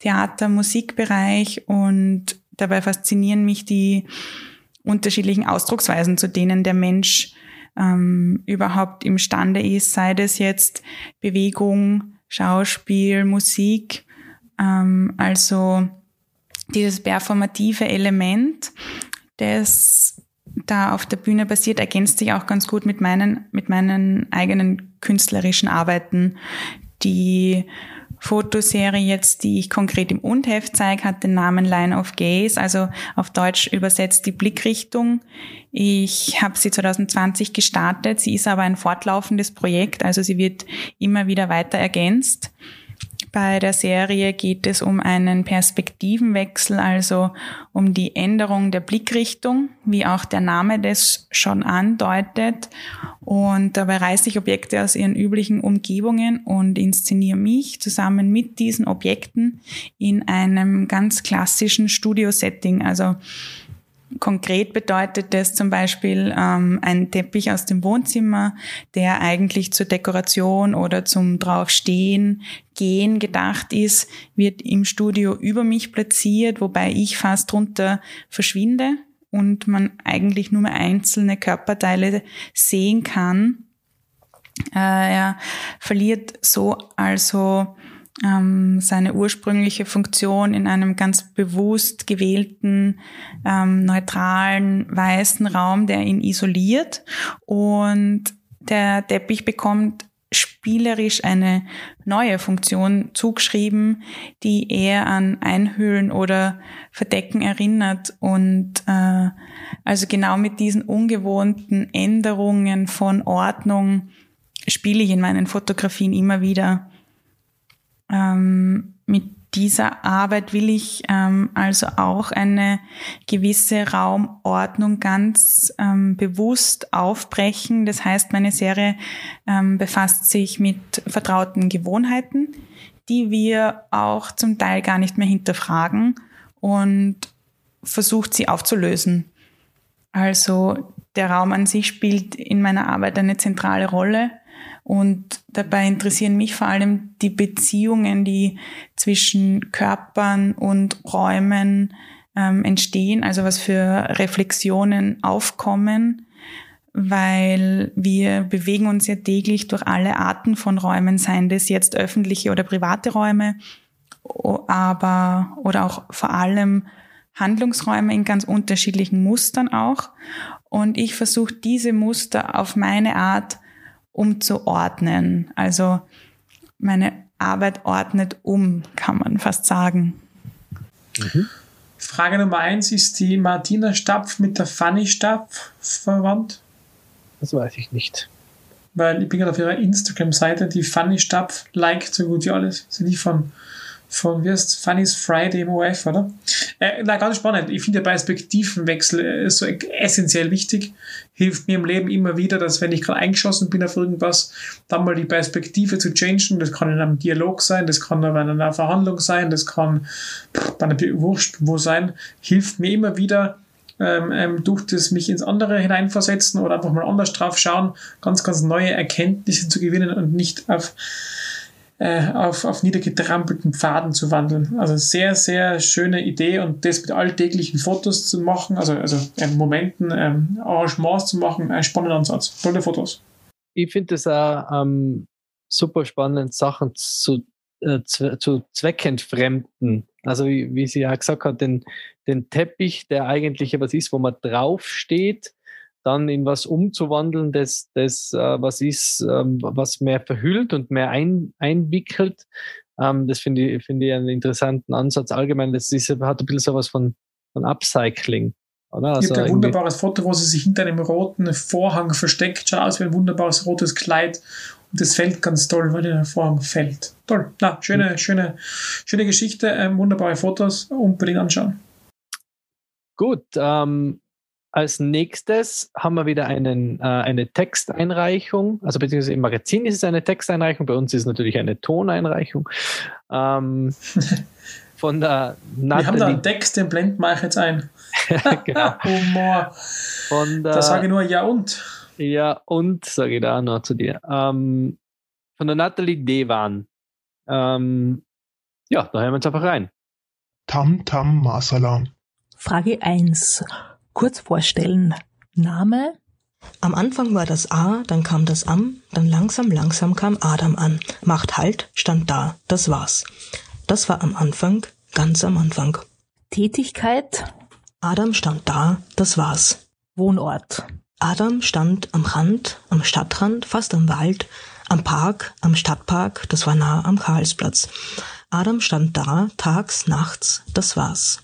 Theater, Musikbereich und dabei faszinieren mich die unterschiedlichen Ausdrucksweisen, zu denen der Mensch ähm, überhaupt imstande ist, sei das jetzt Bewegung, Schauspiel, Musik, ähm, also dieses performative Element, das da auf der Bühne passiert, ergänzt sich auch ganz gut mit meinen, mit meinen eigenen künstlerischen Arbeiten. Die Fotoserie jetzt, die ich konkret im Unheft zeige, hat den Namen Line of Gaze, also auf Deutsch übersetzt die Blickrichtung. Ich habe sie 2020 gestartet. Sie ist aber ein fortlaufendes Projekt, also sie wird immer wieder weiter ergänzt. Bei der Serie geht es um einen Perspektivenwechsel, also um die Änderung der Blickrichtung, wie auch der Name das schon andeutet. Und dabei reiße ich Objekte aus ihren üblichen Umgebungen und inszeniere mich zusammen mit diesen Objekten in einem ganz klassischen Studio-Setting. Also Konkret bedeutet das zum Beispiel ähm, ein Teppich aus dem Wohnzimmer, der eigentlich zur Dekoration oder zum draufstehen, gehen gedacht ist, wird im Studio über mich platziert, wobei ich fast drunter verschwinde und man eigentlich nur mehr einzelne Körperteile sehen kann. Äh, er verliert so also ähm, seine ursprüngliche Funktion in einem ganz bewusst gewählten, ähm, neutralen, weißen Raum, der ihn isoliert. Und der Teppich bekommt spielerisch eine neue Funktion zugeschrieben, die eher an Einhüllen oder Verdecken erinnert. Und äh, also genau mit diesen ungewohnten Änderungen von Ordnung spiele ich in meinen Fotografien immer wieder ähm, mit dieser Arbeit will ich ähm, also auch eine gewisse Raumordnung ganz ähm, bewusst aufbrechen. Das heißt, meine Serie ähm, befasst sich mit vertrauten Gewohnheiten, die wir auch zum Teil gar nicht mehr hinterfragen und versucht sie aufzulösen. Also der Raum an sich spielt in meiner Arbeit eine zentrale Rolle und dabei interessieren mich vor allem die Beziehungen, die zwischen Körpern und Räumen ähm, entstehen, also was für Reflexionen aufkommen, weil wir bewegen uns ja täglich durch alle Arten von Räumen, seien das jetzt öffentliche oder private Räume, aber oder auch vor allem Handlungsräume in ganz unterschiedlichen Mustern auch. Und ich versuche diese Muster auf meine Art umzuordnen. Also meine Arbeit ordnet um, kann man fast sagen. Mhm. Frage Nummer eins, ist die Martina Stapf mit der Fanny Stapf verwandt? Das weiß ich nicht. Weil ich bin gerade auf ihrer Instagram-Seite, die Fanny Stapf liked so gut wie alles. Sie die von von, wie heißt Funny's Friday im OF, oder? Äh, na, ganz spannend. Ich finde, der Perspektivenwechsel äh, ist so essentiell wichtig. Hilft mir im Leben immer wieder, dass wenn ich gerade eingeschossen bin auf irgendwas, dann mal die Perspektive zu changen. Das kann in einem Dialog sein, das kann in einer Verhandlung sein, das kann bei einer Wurscht wo sein. Hilft mir immer wieder, ähm, ähm, durch das mich ins andere hineinversetzen oder einfach mal anders drauf schauen, ganz, ganz neue Erkenntnisse zu gewinnen und nicht auf äh, auf, auf niedergetrampelten Pfaden zu wandeln. Also sehr, sehr schöne Idee und das mit alltäglichen Fotos zu machen, also, also äh, Momenten, ähm, Arrangements zu machen, ein spannender Ansatz. Tolle Fotos. Ich finde es auch ähm, super spannend, Sachen zu, äh, zu, zweckentfremden. Also wie, wie sie ja gesagt hat, den, den Teppich, der eigentlich etwas ist, wo man draufsteht, dann in was umzuwandeln, das, das äh, was ist, ähm, was mehr verhüllt und mehr ein, einwickelt. Ähm, das finde ich, finde ich einen interessanten Ansatz. Allgemein, das ist, hat ein bisschen sowas von, von Upcycling. Oder? Also ein wunderbares Foto, wo sie sich hinter einem roten Vorhang versteckt. Schaut aus wie ein wunderbares rotes Kleid. Und das fällt ganz toll, weil der Vorhang fällt. Toll. Na, schöne, mhm. schöne, schöne Geschichte. Ähm, wunderbare Fotos. Unbedingt anschauen. Gut. Ähm, als nächstes haben wir wieder einen, äh, eine Texteinreichung, also beziehungsweise im Magazin ist es eine Texteinreichung, bei uns ist es natürlich eine Toneinreichung. Ähm, von der Nathalie. Wir haben da einen Text, den blenden wir euch jetzt ein. genau. Humor. Von der, da sage ich nur ja und. Ja und, sage ich da noch zu dir. Ähm, von der Nathalie Devan. Ähm, ja, da hören wir uns einfach rein. Tam Tam Masala. Frage 1 kurz vorstellen. Name? Am Anfang war das A, dann kam das Am, dann langsam, langsam kam Adam an. Macht Halt, stand da, das war's. Das war am Anfang, ganz am Anfang. Tätigkeit? Adam stand da, das war's. Wohnort? Adam stand am Rand, am Stadtrand, fast am Wald, am Park, am Stadtpark, das war nah am Karlsplatz. Adam stand da, tags, nachts, das war's.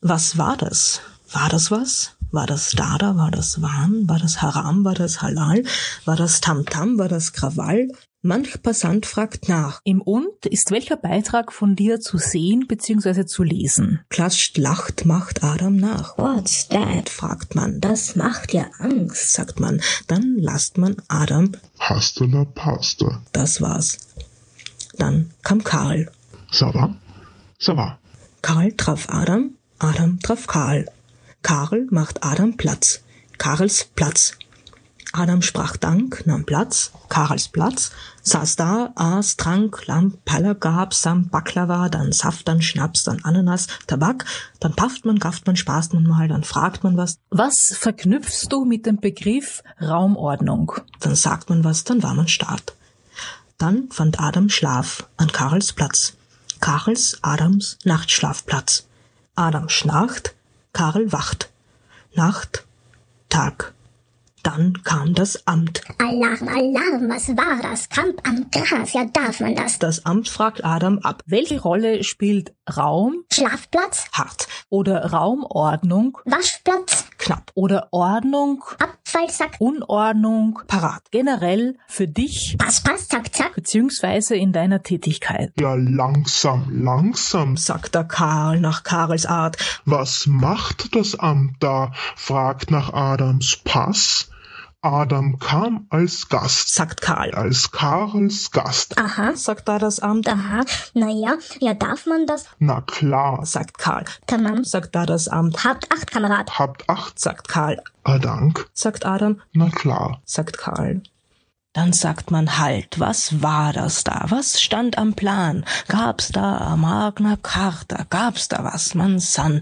Was war das? War das was? War das Dada? War das Wahn? War das Haram? War das Halal? War das Tamtam? War das Krawall? Manch Passant fragt nach. Im Und ist welcher Beitrag von dir zu sehen bzw. zu lesen? Klatscht, lacht, macht Adam nach. What's that? fragt man. Das macht ja Angst, sagt man. Dann lasst man Adam. Pasta la Pasta. Das war's. Dann kam Karl. Ça va? Ça va. Karl traf Adam, Adam traf Karl. Karl macht Adam Platz. Karls Platz. Adam sprach Dank, nahm Platz, Karls Platz, saß da, aß, trank, Lamp, Paller gab, samt Baklava, dann Saft, dann Schnaps, dann Ananas, Tabak, dann pafft man, gafft man, spaßt man mal, dann fragt man was. Was verknüpfst du mit dem Begriff Raumordnung? Dann sagt man was, dann war man Start. Dann fand Adam Schlaf an Karls Platz. Karls, Adams Nachtschlafplatz. Adam schnarcht, Karl wacht. Nacht, Tag. Dann kam das Amt. Alarm, Alarm, was war das? Kamp am Gras, ja darf man das? Das Amt fragt Adam ab. Welche Rolle spielt Raum? Schlafplatz? Hart. Oder Raumordnung? Waschplatz? Knapp. Oder Ordnung? Abfallsack? Unordnung? Parat. Generell für dich? Pass, pass, zack, zack. Beziehungsweise in deiner Tätigkeit. Ja, langsam, langsam, sagt der Karl nach Karls Art. Was macht das Amt da? fragt nach Adams Pass. Adam kam als Gast, sagt Karl. Als Karls Gast. Aha, sagt da das Amt. Aha, naja, ja, darf man das? Na klar, sagt Karl. Tamam, sagt da das Amt. Habt acht, Kamerad. Habt acht, sagt Karl. Ah, Dank, sagt Adam. Na klar, sagt Karl. Dann sagt man halt, was war das da? Was stand am Plan? Gab's da Magna Carta? Gab's da was? Man sann.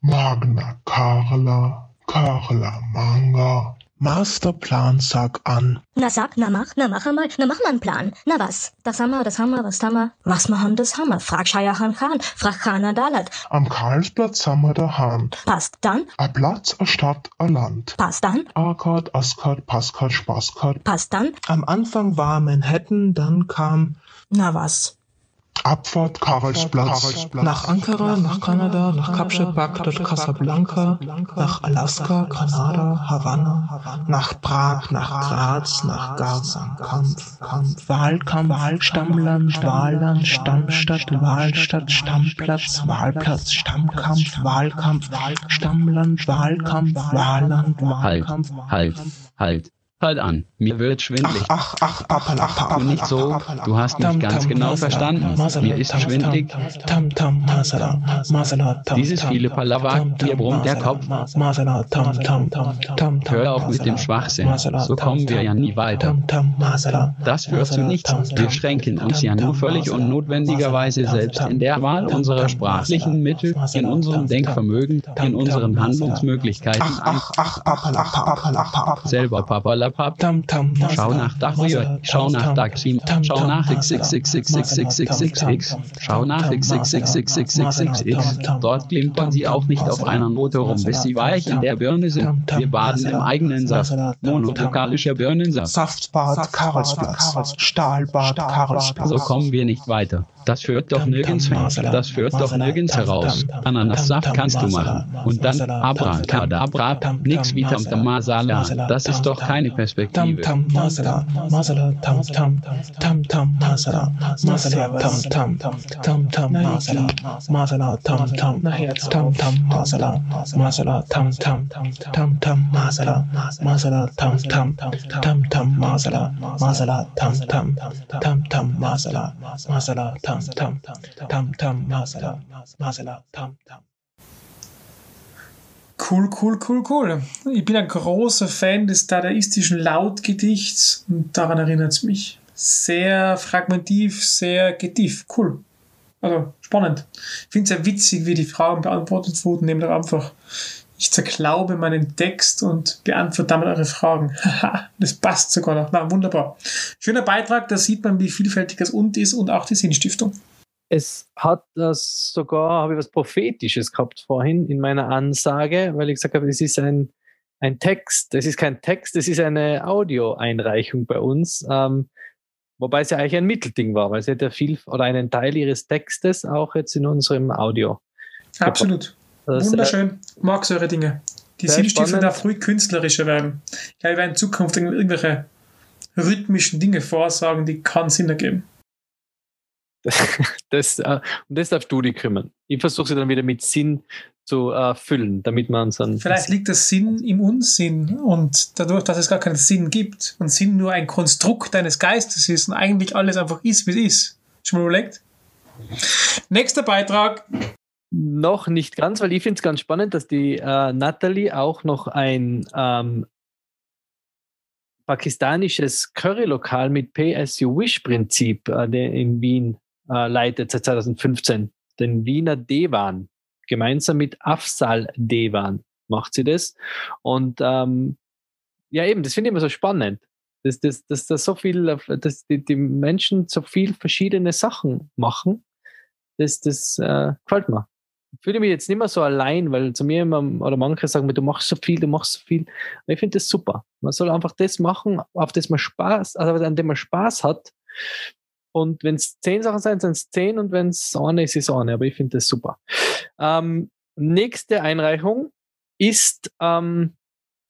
Magna Carla, Carla Manga. Masterplan, sag an. Na sag, na mach, na mach einmal, na mach mal einen Plan. Na was? Das haben wir, das haben wir, was haben wir? Was wir haben, das haben wir. Frag Shaya Khan Khan, frag Khana Dalat. Am Karlsplatz haben wir daheim. Passt dann, A Platz, a Stadt, a Land. passt dann, A-Card, A-Card, Passcard, Spaßcard. passt dann. Am Anfang war Manhattan, dann kam Na was? Abfahrt Karlsplatz. Nach Ankara, nach Kanada, nach Kapstadt, Bagdad, Casablanca, nach Alaska, Kanada, Havanna, nach Prag, nach Graz, nach Gaza, Kampf, Kampf, Wahlkampf, Wahlstammland, Wahlland, Stammstadt, Wahlstadt, Stammplatz, Wahlplatz, Stammkampf, Wahlkampf, Stammland, Wahlkampf, Wahlland, Wahlkampf. halt, halt, halt halt an. Mir wird schwindlig. Ach, ach, ach, appel, ach, appel, nicht so. Du hast mich ganz genau verstanden. Mir ist schwindlig. Dieses viele Palaver, mir brummt der Kopf. Hör auf mit dem Schwachsinn. So kommen wir ja nie weiter. Das führt zu nichts. Wir schränken uns ja nur völlig und notwendigerweise selbst in der Wahl unserer sprachlichen Mittel, in unserem Denkvermögen, in unseren Handlungsmöglichkeiten. Ach, ach, ach, selber Papala Papalapap. Tam, tam, Schau nach Masala, schau nach Daxim, schau nach XXXXXXXX, schau nach XXXXXXX. Dort klimpern sie auch nicht auf einer Note rum, bis sie weich in der Birne sind. Wir baden im eigenen Saft, monovokalischer Birnensaft. Saftbad, Karlsplatz, Stahlbad, Karlsplatz. So kommen wir nicht weiter. Das führt doch nirgends. Das führt doch nirgends heraus. Ananassaft kannst du machen. Und dann Abracadabra, nix wie Tam Tam Masala. Das ist doch keine Tam Perspektive. tam masala, masala tam tam, tam tam masala, masala tam tam, tam tam masala, masala tam tam, tam tam masala, masala tam tam, tam tam masala, masala tam tam, tam tam masala, masala tam tam, tam tam masala, masala tam tam, tam tam masala, masala tam tam. Cool, cool, cool, cool. Ich bin ein großer Fan des dadaistischen Lautgedichts und daran erinnert es mich. Sehr fragmentiv, sehr getief. Cool. Also spannend. Ich finde es sehr witzig, wie die Fragen beantwortet wurden, nämlich einfach, ich zerklaube meinen Text und beantworte damit eure Fragen. Haha, das passt sogar noch. Na, wunderbar. Schöner Beitrag, da sieht man, wie vielfältig das und ist und auch die Sinnstiftung. Es hat das sogar, habe ich was Prophetisches gehabt vorhin in meiner Ansage, weil ich gesagt habe, es ist ein, ein Text, es ist kein Text, es ist eine Audioeinreichung bei uns, ähm, wobei es ja eigentlich ein Mittelding war, weil sie hat ja viel oder einen Teil ihres Textes auch jetzt in unserem Audio. Absolut. Das, äh, Wunderschön. Mag solche Dinge. Die spannend. darf ruhig künstlerischer werden. Ich glaube, wir werden in Zukunft irgendwelche rhythmischen Dinge vorsagen, die keinen Sinn ergeben. Das, äh, um das darfst du dich kümmern. Ich versuche sie dann wieder mit Sinn zu äh, füllen, damit man uns dann. Vielleicht liegt der Sinn im Unsinn und dadurch, dass es gar keinen Sinn gibt und Sinn nur ein Konstrukt deines Geistes ist und eigentlich alles einfach ist, wie es ist. Schon mal überlegt? Nächster Beitrag. Noch nicht ganz, weil ich finde es ganz spannend, dass die äh, Natalie auch noch ein ähm, pakistanisches Curry-Lokal mit Pay-as-you-wish-Prinzip äh, der in Wien äh, leitet seit 2015. Den Wiener Devan. Gemeinsam mit Afsal Devan macht sie das. Und ähm, ja, eben, das finde ich immer so spannend. Dass, dass, dass da so viel, dass die, die Menschen so viel verschiedene Sachen machen. Das, das äh, gefällt mir. Fühle mich jetzt nicht mehr so allein, weil zu mir immer, oder manche sagen mir, du machst so viel, du machst so viel. Und ich finde das super. Man soll einfach das machen, auf das man Spaß, also an dem man Spaß hat. Und wenn es zehn Sachen sind, sind es zehn und wenn es eine ist, ist es eine. Aber ich finde das super. Ähm, nächste Einreichung ist ähm,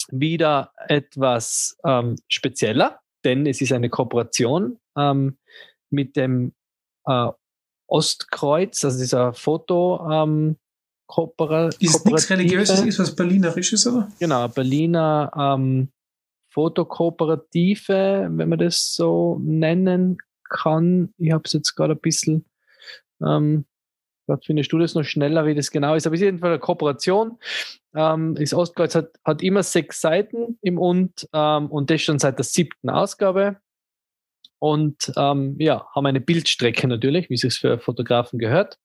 wieder etwas ähm, spezieller, denn es ist eine Kooperation ähm, mit dem äh, Ostkreuz, also dieser Foto ähm, Koopera Ist nichts. Religiöses, ist was Berlinerisches, oder? Genau, Berliner ähm, Fotokooperative, wenn man das so nennen kann. Ich habe es jetzt gerade ein bisschen, ähm, vielleicht findest du das noch schneller, wie das genau ist, aber es ist jedenfalls eine Kooperation. Ähm, das Ostkreuz hat, hat immer sechs Seiten im Und ähm, und das schon seit der siebten Ausgabe. Und ähm, ja, haben eine Bildstrecke natürlich, wie es sich für Fotografen gehört.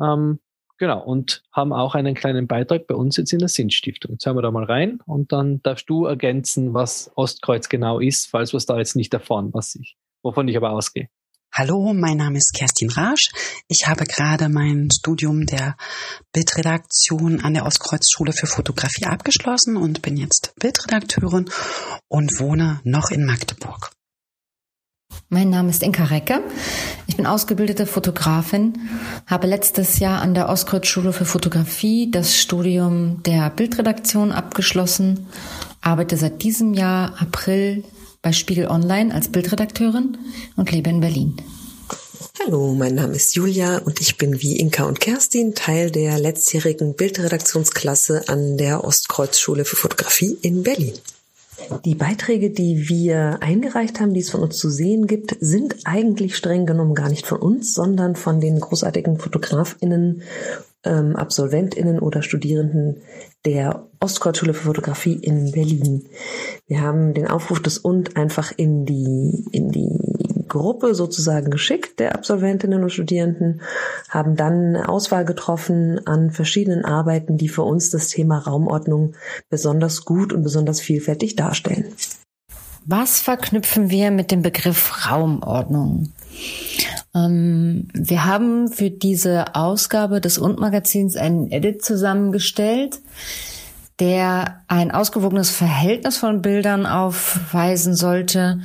Ähm, Genau, und haben auch einen kleinen Beitrag bei uns jetzt in der Sinnstiftung. Jetzt hören wir da mal rein und dann darfst du ergänzen, was Ostkreuz genau ist, falls wir es da jetzt nicht erfahren, was ich, wovon ich aber ausgehe. Hallo, mein Name ist Kerstin Rasch. Ich habe gerade mein Studium der Bildredaktion an der Ostkreuzschule für Fotografie abgeschlossen und bin jetzt Bildredakteurin und wohne noch in Magdeburg. Mein Name ist Inka Recke. Ich bin ausgebildete Fotografin, habe letztes Jahr an der Ostkreuzschule für Fotografie das Studium der Bildredaktion abgeschlossen, arbeite seit diesem Jahr April bei Spiegel Online als Bildredakteurin und lebe in Berlin. Hallo, mein Name ist Julia und ich bin wie Inka und Kerstin Teil der letztjährigen Bildredaktionsklasse an der Ostkreuzschule für Fotografie in Berlin. Die Beiträge, die wir eingereicht haben, die es von uns zu sehen gibt, sind eigentlich streng genommen gar nicht von uns, sondern von den großartigen Fotografinnen, ähm, Absolventinnen oder Studierenden der Ostkreuzschule für Fotografie in Berlin. Wir haben den Aufruf des Und einfach in die, in die Gruppe sozusagen geschickt der Absolventinnen und Studierenden, haben dann Auswahl getroffen an verschiedenen Arbeiten, die für uns das Thema Raumordnung besonders gut und besonders vielfältig darstellen. Was verknüpfen wir mit dem Begriff Raumordnung? Ähm, wir haben für diese Ausgabe des Und-Magazins einen Edit zusammengestellt, der ein ausgewogenes Verhältnis von Bildern aufweisen sollte,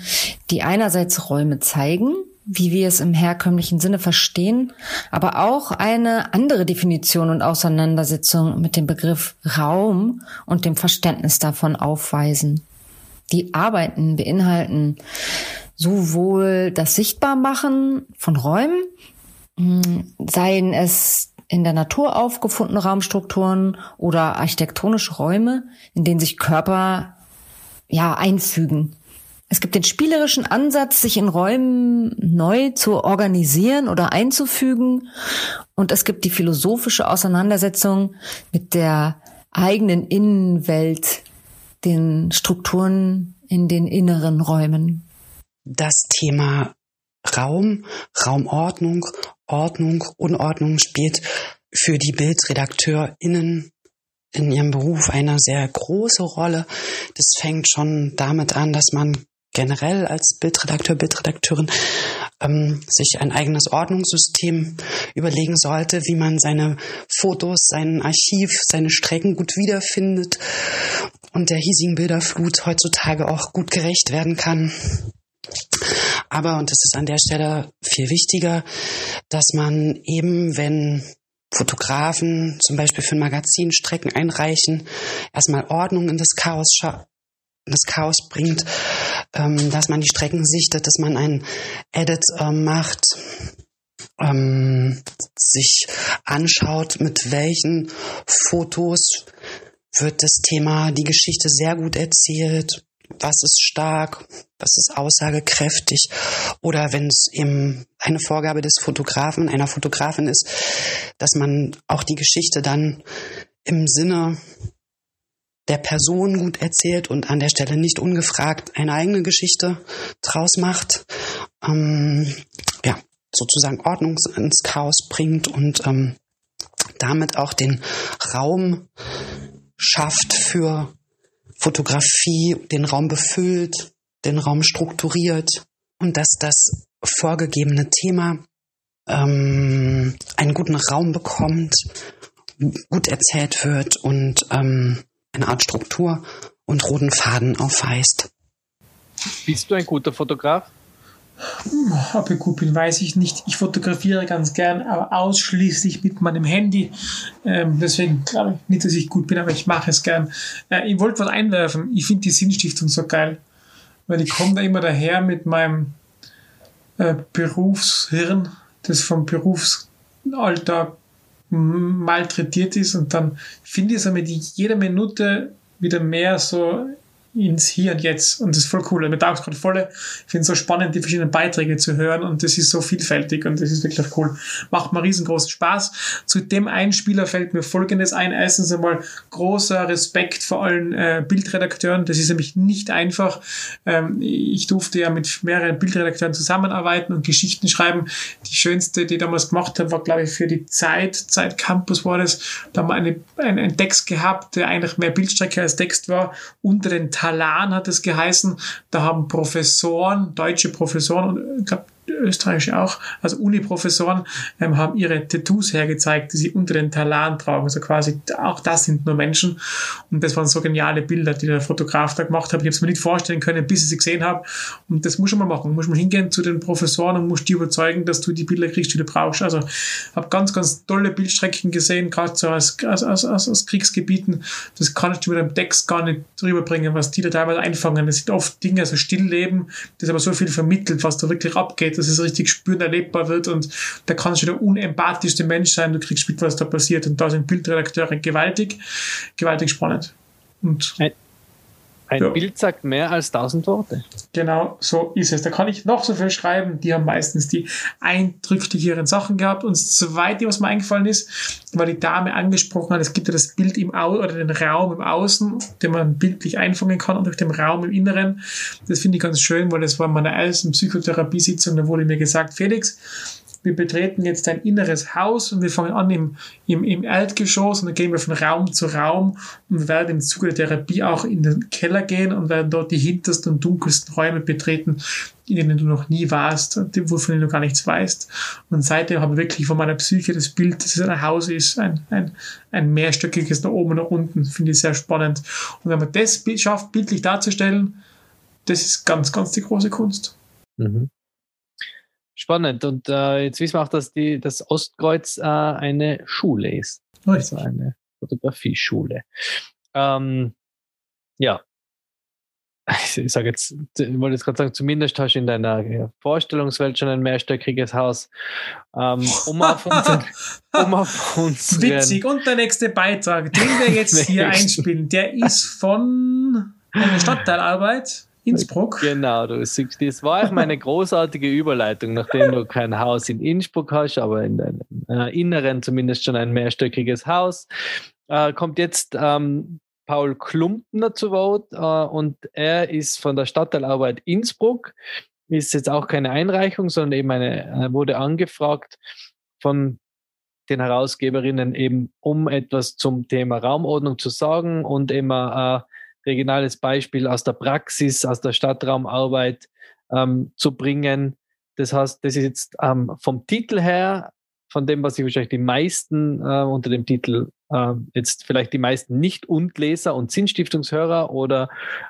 die einerseits Räume zeigen, wie wir es im herkömmlichen Sinne verstehen, aber auch eine andere Definition und Auseinandersetzung mit dem Begriff Raum und dem Verständnis davon aufweisen. Die Arbeiten beinhalten sowohl das Sichtbarmachen von Räumen, hm, seien es in der Natur aufgefundene Raumstrukturen oder architektonische Räume, in denen sich Körper ja einfügen. Es gibt den spielerischen Ansatz, sich in Räumen neu zu organisieren oder einzufügen. Und es gibt die philosophische Auseinandersetzung mit der eigenen Innenwelt, den Strukturen in den inneren Räumen. Das Thema Raum, Raumordnung, Ordnung, Unordnung spielt für die BildredakteurInnen in ihrem Beruf eine sehr große Rolle. Das fängt schon damit an, dass man generell als Bildredakteur, Bildredakteurin ähm, sich ein eigenes Ordnungssystem überlegen sollte, wie man seine Fotos, sein Archiv, seine Strecken gut wiederfindet und der hiesigen Bilderflut heutzutage auch gut gerecht werden kann. Aber, und das ist an der Stelle viel wichtiger, dass man eben, wenn Fotografen zum Beispiel für ein Magazin Strecken einreichen, erstmal Ordnung in das Chaos das Chaos bringt, ähm, dass man die Strecken sichtet, dass man ein Edit äh, macht, ähm, sich anschaut, mit welchen Fotos wird das Thema, die Geschichte sehr gut erzählt, was ist stark, was ist aussagekräftig. Oder wenn es eben eine Vorgabe des Fotografen, einer Fotografin ist, dass man auch die Geschichte dann im Sinne der Person gut erzählt und an der Stelle nicht ungefragt eine eigene Geschichte draus macht, ähm, ja, sozusagen Ordnung ins Chaos bringt und ähm, damit auch den Raum schafft für Fotografie den Raum befüllt, den Raum strukturiert und dass das vorgegebene Thema ähm, einen guten Raum bekommt, gut erzählt wird und ähm, eine Art Struktur und roten Faden aufweist. Bist du ein guter Fotograf? Ob ich gut bin, weiß ich nicht. Ich fotografiere ganz gern, aber ausschließlich mit meinem Handy. Ähm, deswegen glaube ich nicht, dass ich gut bin, aber ich mache es gern. Äh, ich wollte was einwerfen. Ich finde die Sinnstiftung so geil, weil ich komme da immer daher mit meinem äh, Berufshirn, das vom Berufsalltag malträtiert ist und dann finde ich es mit jeder Minute wieder mehr so ins Hier und Jetzt. Und das ist voll cool. Mir taugt es gerade voll. Ich finde es so spannend, die verschiedenen Beiträge zu hören und das ist so vielfältig und das ist wirklich cool. Macht mir riesengroßen Spaß. Zu dem Einspieler fällt mir Folgendes ein. Erstens einmal großer Respekt vor allen äh, Bildredakteuren. Das ist nämlich nicht einfach. Ähm, ich durfte ja mit mehreren Bildredakteuren zusammenarbeiten und Geschichten schreiben. Die schönste, die ich damals gemacht habe, war, glaube ich, für die Zeit, Zeit Campus war das. Da haben wir eine, einen, einen Text gehabt, der eigentlich mehr Bildstrecke als Text war, unter den Talan hat es geheißen. Da haben Professoren, deutsche Professoren und ich glaube österreichische auch, also Uni-Professoren, ähm, haben ihre Tattoos hergezeigt, die sie unter den Talan tragen. Also quasi, auch das sind nur Menschen. Und das waren so geniale Bilder, die der Fotograf da gemacht hat. Ich habe es mir nicht vorstellen können, bis ich sie gesehen habe. Und das muss man machen. Du musst mal hingehen zu den Professoren und musst die überzeugen, dass du die Bilder kriegst, die du brauchst. Also habe ganz, ganz tolle Bildstrecken gesehen, gerade so aus, aus, aus, aus Kriegsgebieten. Das kannst du mit einem Text gar nicht rüberbringen, was die da teilweise einfangen. Das sind oft Dinge, so Stillleben, das aber so viel vermittelt, was da wirklich abgeht dass es richtig spüren erlebbar wird und da kannst du der unempathischste Mensch sein, du kriegst mit, was da passiert und da sind Bildredakteure gewaltig, gewaltig spannend. Und ein, ja. Bild sagt mehr als tausend Worte. Genau, so ist es. Da kann ich noch so viel schreiben. Die haben meistens die eindrücklicheren Sachen gehabt. Und das Zweite, was mir eingefallen ist, weil die Dame angesprochen hat, es gibt ja das Bild im Au oder den Raum im Außen, den man bildlich einfangen kann und durch den Raum im Inneren. Das finde ich ganz schön, weil das war in meiner ersten Psychotherapiesitzung, da wurde mir gesagt, Felix, wir betreten jetzt ein inneres Haus und wir fangen an im, im, im Erdgeschoss und dann gehen wir von Raum zu Raum und werden im Zuge der Therapie auch in den Keller gehen und werden dort die hintersten und dunkelsten Räume betreten, in denen du noch nie warst, wovon du gar nichts weißt. Und seitdem habe ich wirklich von meiner Psyche das Bild, dass es ein Haus ist, ein, ein, ein mehrstöckiges nach oben und nach unten, finde ich sehr spannend. Und wenn man das schafft, bildlich darzustellen, das ist ganz, ganz die große Kunst. Mhm. Spannend. Und äh, jetzt wissen wir auch, dass die, das Ostkreuz äh, eine Schule ist. Also eine Fotografieschule. Ähm, ja. Ich sage jetzt, ich wollte jetzt gerade sagen, zumindest hast du in deiner Vorstellungswelt schon ein mehrstöckiges Haus. Ähm, um auf unseren, um auf unseren Witzig. Und der nächste Beitrag, den wir jetzt hier einspielen, der ist von einer Stadtteilarbeit Innsbruck. Genau, du das war auch meine großartige Überleitung, nachdem du kein Haus in Innsbruck hast, aber in deinem äh, Inneren zumindest schon ein mehrstöckiges Haus. Äh, kommt jetzt ähm, Paul Klumpner zu Wort äh, und er ist von der Stadtteilarbeit Innsbruck. Ist jetzt auch keine Einreichung, sondern eben eine, äh, wurde angefragt von den Herausgeberinnen eben, um etwas zum Thema Raumordnung zu sagen und immer äh, regionales Beispiel aus der Praxis, aus der Stadtraumarbeit ähm, zu bringen. Das heißt, das ist jetzt ähm, vom Titel her, von dem, was sich wahrscheinlich die meisten äh, unter dem Titel äh, jetzt vielleicht die meisten Nicht-Und-Leser und Sinnstiftungshörer oder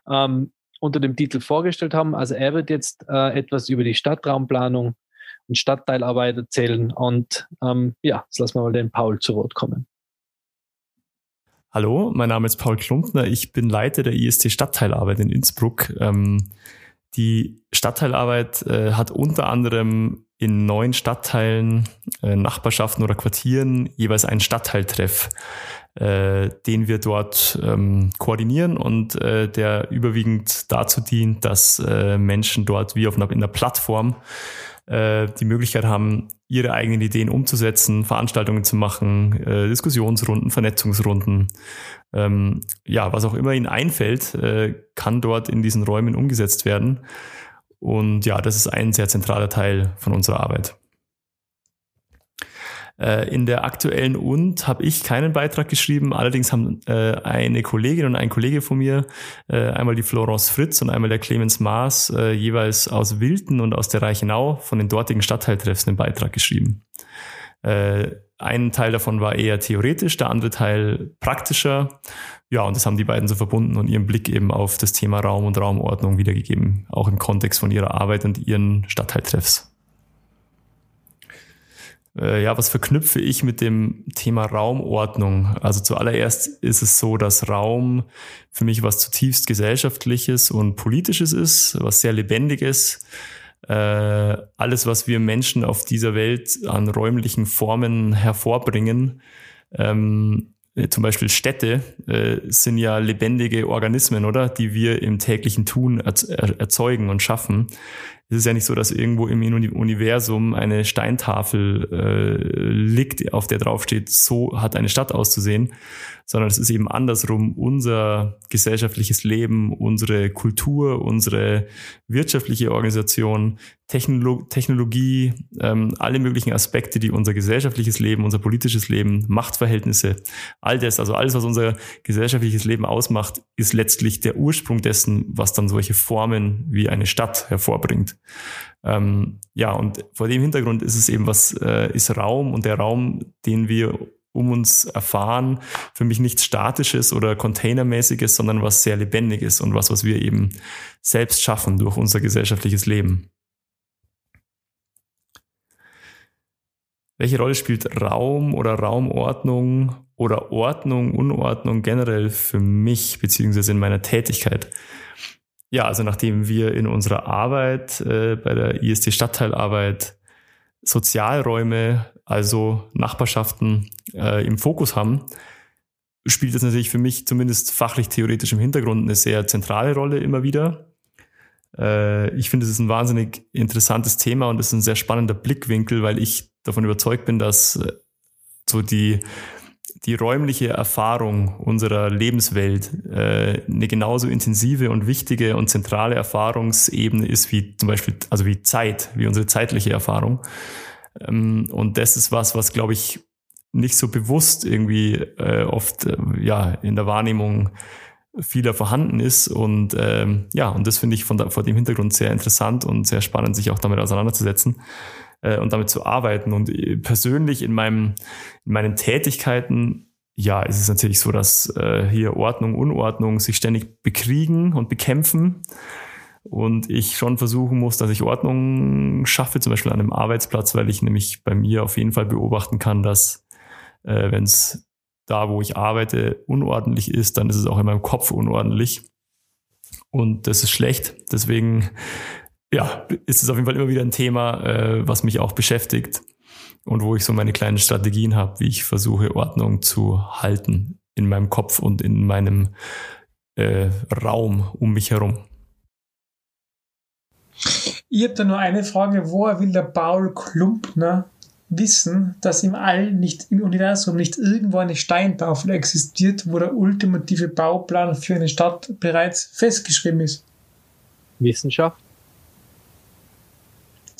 ähm, unter dem Titel vorgestellt haben. Also er wird jetzt äh, etwas über die Stadtraumplanung und Stadtteilarbeit erzählen. Und ähm, ja, jetzt lassen wir mal den Paul zu Wort kommen. Hallo, mein Name ist Paul Klumpner. Ich bin Leiter der IST Stadtteilarbeit in Innsbruck. Ähm, die Stadtteilarbeit äh, hat unter anderem in neun Stadtteilen, äh, Nachbarschaften oder Quartieren jeweils einen Stadtteiltreff, äh, den wir dort ähm, koordinieren und der überwiegend dazu dient, dass Menschen dort wie auf einer, in einer Plattform die Möglichkeit haben, ihre eigenen Ideen umzusetzen, Veranstaltungen zu machen, äh, Diskussionsrunden, Vernetzungsrunden. Ähm, ja, was auch immer ihnen einfällt, äh, kann dort in diesen Räumen umgesetzt werden. Und ja, das ist ein sehr zentraler Teil von unserer Arbeit. Äh, in der aktuellen Und habe ich keinen Beitrag geschrieben, allerdings haben äh, eine Kollegin und ein Kollege von mir, äh, einmal die Florence Fritz und einmal der Clemens Maas, jeweils aus Wilden und aus der Reichenau von den dortigen Stadtteiltreffs einen Beitrag geschrieben. Ein Teil davon war eher theoretisch, der andere Teil praktischer. Ja, und das haben die beiden so verbunden und ihren Blick eben auf das Thema Raum und Raumordnung wiedergegeben, auch im Kontext von ihrer Arbeit und ihren Stadtteiltreffs äh, ja, was verknüpfe ich mit dem Thema Raumordnung? Also zuallererst ist es so, dass Raum für mich was zutiefst gesellschaftliches und politisches ist, was sehr lebendiges. Äh, alles, was wir Menschen auf dieser Welt an räumlichen Formen hervorbringen, ähm, äh, zum Beispiel Städte äh, sind ja lebendige Organismen, oder? Die wir im täglichen Tun erzeugen und schaffen. Es ist ja nicht so, dass irgendwo im Universum eine Steintafel äh, liegt, auf der draufsteht, so hat eine Stadt auszusehen, sondern es ist eben andersrum unser gesellschaftliches Leben, unsere Kultur, unsere wirtschaftliche Organisation, Technolo Technologie, ähm, alle möglichen Aspekte, die unser gesellschaftliches Leben, unser politisches Leben, Machtverhältnisse, all das, also alles, was unser gesellschaftliches Leben ausmacht, ist letztlich der Ursprung dessen, was dann solche Formen wie eine Stadt hervorbringt. Ähm, ja, und vor dem Hintergrund ist es eben was, äh, ist Raum und der Raum, den wir um uns erfahren, für mich nichts Statisches oder Containermäßiges, sondern was sehr Lebendiges und was, was wir eben selbst schaffen durch unser gesellschaftliches Leben. Welche Rolle spielt Raum oder Raumordnung oder Ordnung, Unordnung generell für mich beziehungsweise in meiner Tätigkeit? Ja, also nachdem wir in unserer Arbeit äh, bei der IST Stadtteilarbeit Sozialräume, also Nachbarschaften äh, im Fokus haben, spielt das natürlich für mich zumindest fachlich theoretisch im Hintergrund eine sehr zentrale Rolle immer wieder. Äh, ich finde, es ist ein wahnsinnig interessantes Thema und es ist ein sehr spannender Blickwinkel, weil ich davon überzeugt bin, dass äh, so die die räumliche Erfahrung unserer Lebenswelt äh, eine genauso intensive und wichtige und zentrale Erfahrungsebene ist wie zum Beispiel, also wie Zeit, wie unsere zeitliche Erfahrung. Ähm, und das ist was, was glaube ich nicht so bewusst irgendwie äh, oft äh, ja in der Wahrnehmung vieler vorhanden ist und ähm, ja und das finde ich von da, vor dem Hintergrund sehr interessant und sehr spannend sich auch damit auseinanderzusetzen äh, und damit zu arbeiten. Und äh, persönlich in, meinem, in meinen Tätigkeiten, ja, ist es natürlich so, dass äh, hier Ordnung, Unordnung sich ständig bekriegen und bekämpfen. Und ich schon versuchen muss, dass ich Ordnung schaffe, zum Beispiel an einem Arbeitsplatz, weil ich nämlich bei mir auf jeden Fall beobachten kann, dass äh, wenn es da, wo ich arbeite, unordentlich ist, dann ist es auch in meinem Kopf unordentlich. Und das ist schlecht. Deswegen ja, ist es auf jeden Fall immer wieder ein Thema, äh, was mich auch beschäftigt und wo ich so meine kleinen Strategien habe, wie ich versuche, Ordnung zu halten in meinem Kopf und in meinem äh, Raum um mich herum. Ich habe da nur eine Frage, woher will der Paul Klumpner wissen, dass im All nicht, im Universum nicht irgendwo eine Steintafel existiert, wo der ultimative Bauplan für eine Stadt bereits festgeschrieben ist? Wissenschaft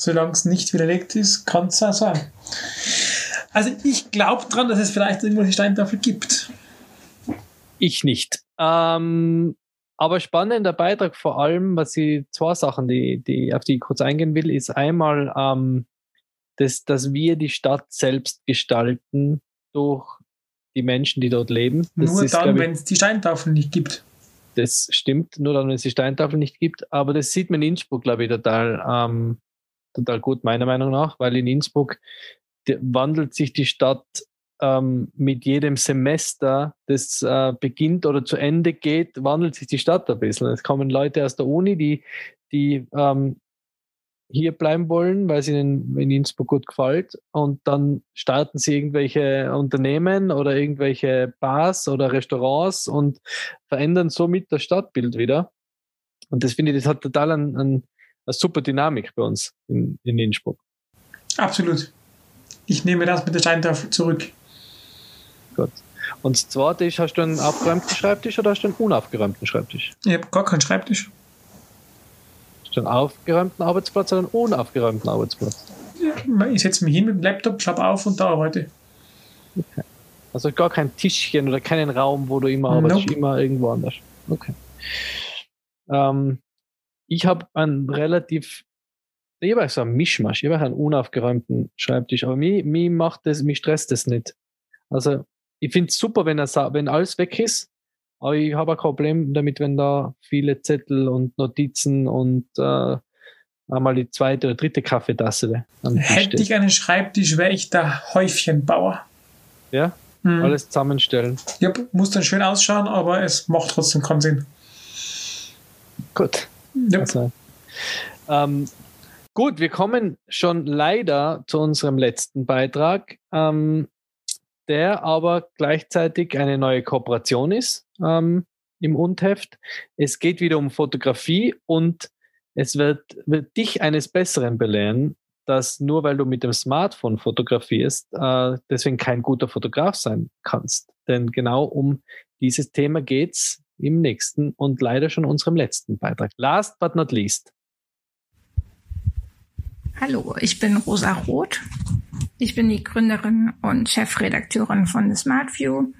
solange es nicht widerlegt ist, kann es auch sein. Also ich glaube dran, dass es vielleicht irgendwo die Steintafel gibt. Ich nicht. Ähm, aber spannender Beitrag vor allem, was ich zwei Sachen, die, die, auf die ich kurz eingehen will, ist einmal, ähm, das, dass wir die Stadt selbst gestalten durch die Menschen, die dort leben. Das Nur ist, dann, wenn es die Steintafel nicht gibt. Das stimmt, nur dann, wenn es die Steintafel nicht gibt. Aber das sieht man in Innsbruck, glaube ich, total. Ähm, total gut, meiner Meinung nach, weil in Innsbruck wandelt sich die Stadt ähm, mit jedem Semester, das äh, beginnt oder zu Ende geht, wandelt sich die Stadt ein bisschen. Es kommen Leute aus der Uni, die, die ähm, hier bleiben wollen, weil es ihnen in Innsbruck gut gefällt. Und dann starten sie irgendwelche Unternehmen oder irgendwelche Bars oder Restaurants und verändern somit das Stadtbild wieder. Und das finde ich, das hat total einen, einen eine super Dynamik bei uns in, in Innsbruck. Absolut. Ich nehme das mit der Steintafel zurück. Gut. Und das zweite ist, hast du einen aufgeräumten Schreibtisch oder hast du einen unaufgeräumten Schreibtisch? Ich habe gar keinen Schreibtisch. Hast du einen aufgeräumten Arbeitsplatz oder einen unaufgeräumten Arbeitsplatz? Ja, ich setze mich hin mit dem Laptop, schreibe auf und da arbeite. Okay. Also gar kein Tischchen oder keinen Raum, wo du immer arbeitest, nope. immer irgendwo anders. Okay. Ähm, ich habe einen relativ, ich habe so einen Mischmasch, ich habe einen unaufgeräumten Schreibtisch, aber mir, mir macht das, mich stresst das nicht. Also ich finde es super, wenn, er, wenn alles weg ist, aber ich habe ein Problem damit, wenn da viele Zettel und Notizen und äh, einmal die zweite oder dritte Kaffeetasse. Hätte ich einen Schreibtisch, wäre ich der Häufchenbauer. Ja? Hm. Alles zusammenstellen. Ja, muss dann schön ausschauen, aber es macht trotzdem keinen Sinn. Gut. Yep. Also, ähm, gut, wir kommen schon leider zu unserem letzten Beitrag. Ähm, der aber gleichzeitig eine neue Kooperation ist ähm, im Untheft. Es geht wieder um Fotografie und es wird, wird dich eines Besseren belehren, dass nur weil du mit dem Smartphone fotografierst, äh, deswegen kein guter Fotograf sein kannst. Denn genau um dieses Thema geht's im nächsten und leider schon unserem letzten Beitrag. Last but not least. Hallo, ich bin Rosa Roth. Ich bin die Gründerin und Chefredakteurin von The Smart View.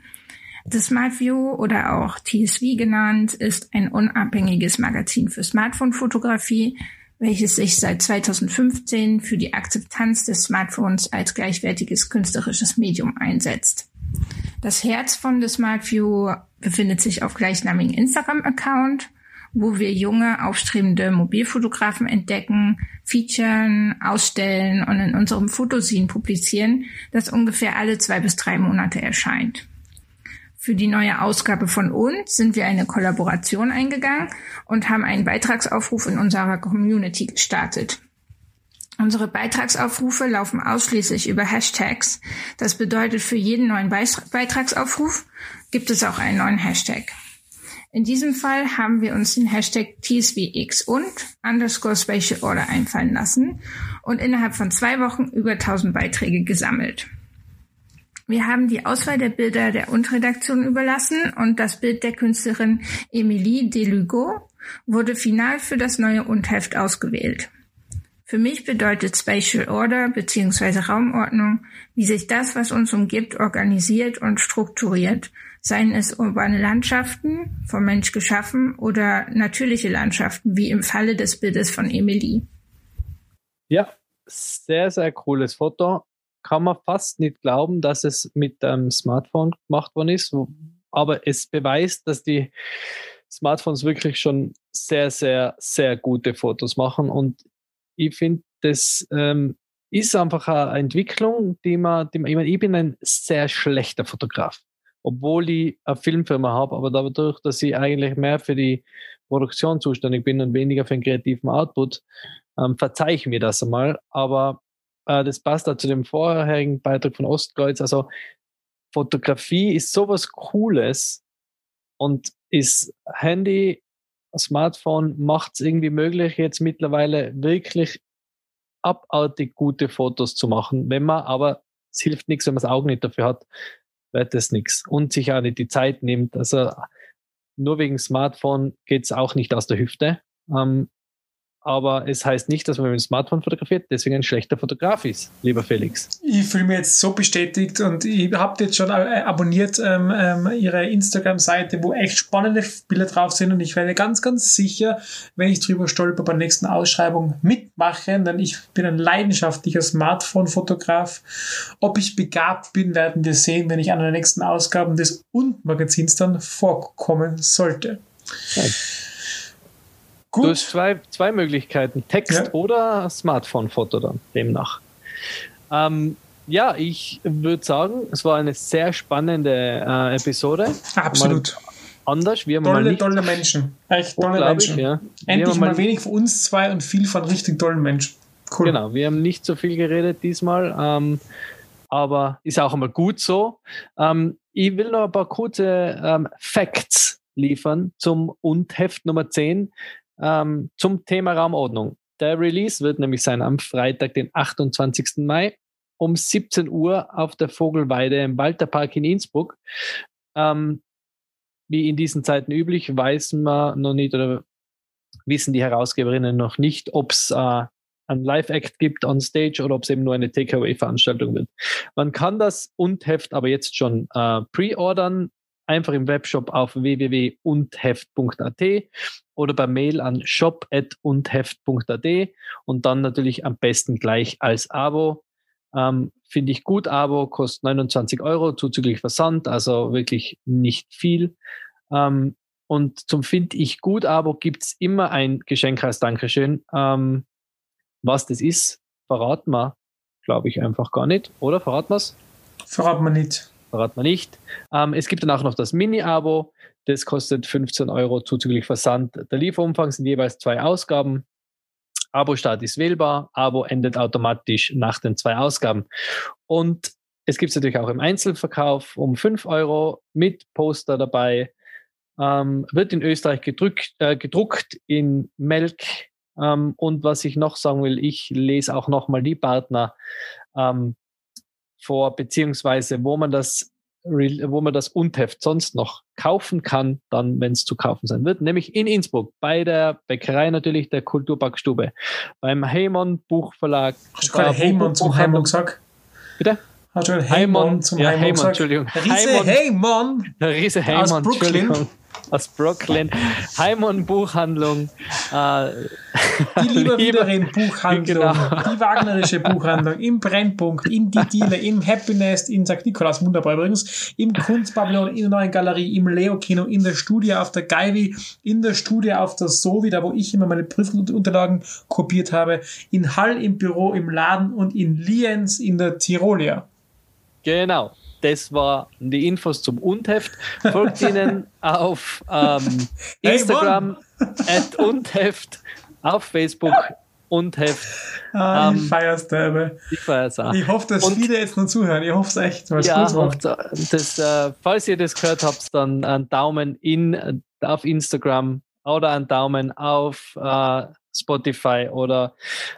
The Smart View oder auch TSV genannt ist ein unabhängiges Magazin für Smartphone-Fotografie, welches sich seit 2015 für die Akzeptanz des Smartphones als gleichwertiges künstlerisches Medium einsetzt. Das Herz von The Smart View befindet sich auf gleichnamigen Instagram-Account wo wir junge, aufstrebende Mobilfotografen entdecken, featuren, ausstellen und in unserem Fotosin publizieren, das ungefähr alle zwei bis drei Monate erscheint. Für die neue Ausgabe von uns sind wir eine Kollaboration eingegangen und haben einen Beitragsaufruf in unserer Community gestartet. Unsere Beitragsaufrufe laufen ausschließlich über Hashtags. Das bedeutet, für jeden neuen Beitragsaufruf gibt es auch einen neuen Hashtag. In diesem Fall haben wir uns den Hashtag TSVX und underscore Spatial Order einfallen lassen und innerhalb von zwei Wochen über 1000 Beiträge gesammelt. Wir haben die Auswahl der Bilder der Unterredaktion überlassen und das Bild der Künstlerin Emilie Delugo wurde final für das neue Untheft ausgewählt. Für mich bedeutet Spatial Order bzw. Raumordnung, wie sich das, was uns umgibt, organisiert und strukturiert seien es urbane Landschaften, vom Mensch geschaffen oder natürliche Landschaften, wie im Falle des Bildes von Emilie. Ja, sehr, sehr cooles Foto. Kann man fast nicht glauben, dass es mit einem Smartphone gemacht worden ist, aber es beweist, dass die Smartphones wirklich schon sehr, sehr, sehr gute Fotos machen und ich finde, das ähm, ist einfach eine Entwicklung, die man, die man, ich, meine, ich bin ein sehr schlechter Fotograf obwohl ich eine Filmfirma habe, aber dadurch, dass ich eigentlich mehr für die Produktion zuständig bin und weniger für den kreativen Output, ähm, verzeihe ich mir das einmal. Aber äh, das passt auch zu dem vorherigen Beitrag von Ostkreuz. Also Fotografie ist sowas Cooles und ist Handy, Smartphone macht es irgendwie möglich, jetzt mittlerweile wirklich abartig gute Fotos zu machen. Wenn man aber, es hilft nichts, wenn man das Auge nicht dafür hat, wird das nichts. Und sich auch nicht die Zeit nimmt. Also nur wegen Smartphone geht es auch nicht aus der Hüfte. Ähm, aber es heißt nicht, dass man mit dem Smartphone fotografiert, deswegen ein schlechter Fotograf ist, lieber Felix. Ich fühle mich jetzt so bestätigt und ich habe jetzt schon äh, abonniert ähm, ähm, ihre Instagram-Seite, wo echt spannende Bilder drauf sind und ich werde ganz, ganz sicher, wenn ich drüber stolper, bei der nächsten Ausschreibung mitmachen, denn ich bin ein leidenschaftlicher Smartphone-Fotograf. Ob ich begabt bin, werden wir sehen, wenn ich an den nächsten Ausgaben des Und-Magazins dann vorkommen sollte. Ja. Gut. Du hast zwei, zwei Möglichkeiten, Text ja. oder Smartphone-Foto dann demnach. Ähm, ja, ich würde sagen, es war eine sehr spannende äh, Episode. Absolut. Mal anders. Wir haben tolle, mal tolle Menschen. Echt tolle Menschen. Ja. Endlich mal, mal wenig von uns zwei und viel von richtig tollen Menschen. Cool. Genau, wir haben nicht so viel geredet diesmal, ähm, aber ist auch einmal gut so. Ähm, ich will noch ein paar kurze ähm, Facts liefern zum und Heft Nummer 10 ähm, zum Thema Raumordnung. Der Release wird nämlich sein am Freitag, den 28. Mai um 17 Uhr auf der Vogelweide im Walterpark in Innsbruck. Ähm, wie in diesen Zeiten üblich, weiß man noch nicht oder wissen die Herausgeberinnen noch nicht, ob es äh, ein Live-Act gibt on Stage oder ob es eben nur eine Takeaway-Veranstaltung wird. Man kann das und Heft aber jetzt schon äh, pre-ordern einfach im Webshop auf www.undheft.at oder per Mail an shop.undheft.at und dann natürlich am besten gleich als Abo. Ähm, Finde ich gut. Abo kostet 29 Euro zuzüglich Versand, also wirklich nicht viel. Ähm, und zum Finde ich gut Abo gibt's immer ein Geschenk als Dankeschön. Ähm, was das ist, verraten wir, glaube ich, einfach gar nicht. Oder verraten wir es? Verraten wir nicht verraten wir nicht. Ähm, es gibt dann auch noch das Mini-Abo. Das kostet 15 Euro zuzüglich Versand. Der Lieferumfang sind jeweils zwei Ausgaben. Abo-Start ist wählbar. Abo endet automatisch nach den zwei Ausgaben. Und es gibt es natürlich auch im Einzelverkauf um 5 Euro mit Poster dabei. Ähm, wird in Österreich gedrückt, äh, gedruckt in Melk. Ähm, und was ich noch sagen will, ich lese auch nochmal die Partner ähm, vor, beziehungsweise wo man das wo man das Untheft sonst noch kaufen kann, dann, wenn es zu kaufen sein wird, nämlich in Innsbruck, bei der Bäckerei natürlich der Kulturbackstube, beim Heymon Buchverlag. Hast du gerade Heymon zum Heymon gesagt? Bitte? Hast du gerade Heymon zum ja, Heymon, gesagt? Entschuldigung. Riese Heymon! Riese Heymon, Aus Brooklyn. Aus Brooklyn. Heymon Buchhandlung. Äh, Die Lieberwiederin Buchhandlung, Genau. die Wagnerische Buchhandlung, im Brennpunkt, in die Diele, im Happiness, in St. Nikolaus, wunderbar übrigens, im Kunstpavillon, in der neuen Galerie, im Leo-Kino, in der Studie auf der Gaivi, in der Studie auf der Sovi, da wo ich immer meine Prüfungsunterlagen kopiert habe, in Hall im Büro, im Laden und in Lienz in der Tirolia. Genau. Das waren die Infos zum Untheft. Folgt ihnen auf ähm, Instagram at Untheft, auf Facebook Untheft. Ah, Ähm, ich feier's derbe. Ich feier's auch. Ich hoffe, dass Und- viele jetzt noch zuhören. Ich hoffe es echt, weil es Ja, gut und das, äh, falls ihr das gehört habt, dann einen Daumen in, äh, auf Instagram oder einen Daumen auf äh, Spotify oder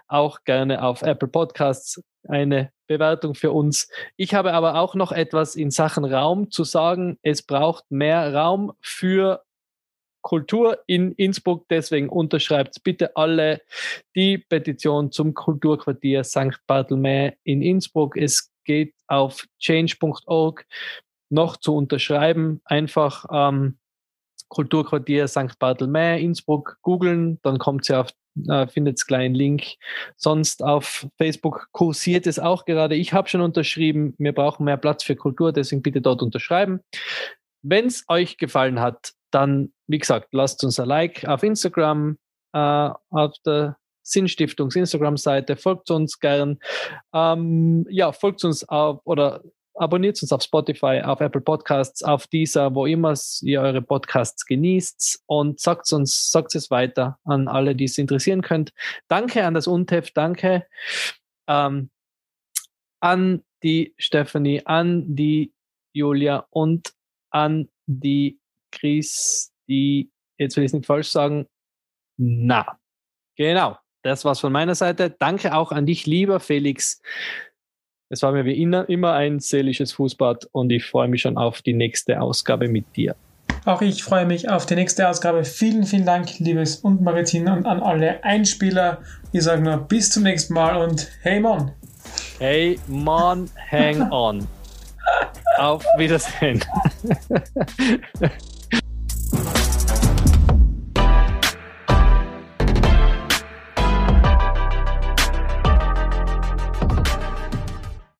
auch gerne auf Apple Podcasts eine Bewertung für uns. Ich habe aber auch noch etwas in Sachen Raum zu sagen. Es braucht mehr Raum für Kultur in Innsbruck. Deswegen unterschreibt bitte alle die Petition zum Kulturquartier St. Barthelme in Innsbruck. Es geht auf change.org noch zu unterschreiben. Einfach ähm, Kulturquartier St. Barthelme Innsbruck googeln, dann kommt ihr auf äh, findet gleich einen Link. Sonst auf Facebook kursiert es auch gerade. Ich habe schon unterschrieben, wir brauchen mehr Platz für Kultur, deswegen bitte dort unterschreiben. Wenn es euch gefallen hat, dann, wie gesagt, lasst uns ein Like auf Instagram, äh, auf der Sinnstiftungs Instagram-Seite, folgt uns gern. Ähm, ja, folgt uns auf oder abonniert uns auf Spotify, auf Apple Podcasts, auf dieser, wo immer ihr eure Podcasts genießt und sagt uns, sagt es weiter an alle, die es interessieren könnt. Danke an das UNTEF, danke ähm, an die Stephanie, an die Julia und an die Christi, jetzt will ich es nicht falsch sagen, na, genau, das war's von meiner Seite. Danke auch an dich, lieber Felix. Es war mir wie immer immer ein seelisches Fußbad und ich freue mich schon auf die nächste Ausgabe mit dir. Auch ich freue mich auf die nächste Ausgabe. Vielen, vielen Dank, liebes und Magazin und an alle Einspieler. Ich sage nur bis zum nächsten Mal und hey Mon. Hey, Mon, hang on. Auf Wiedersehen.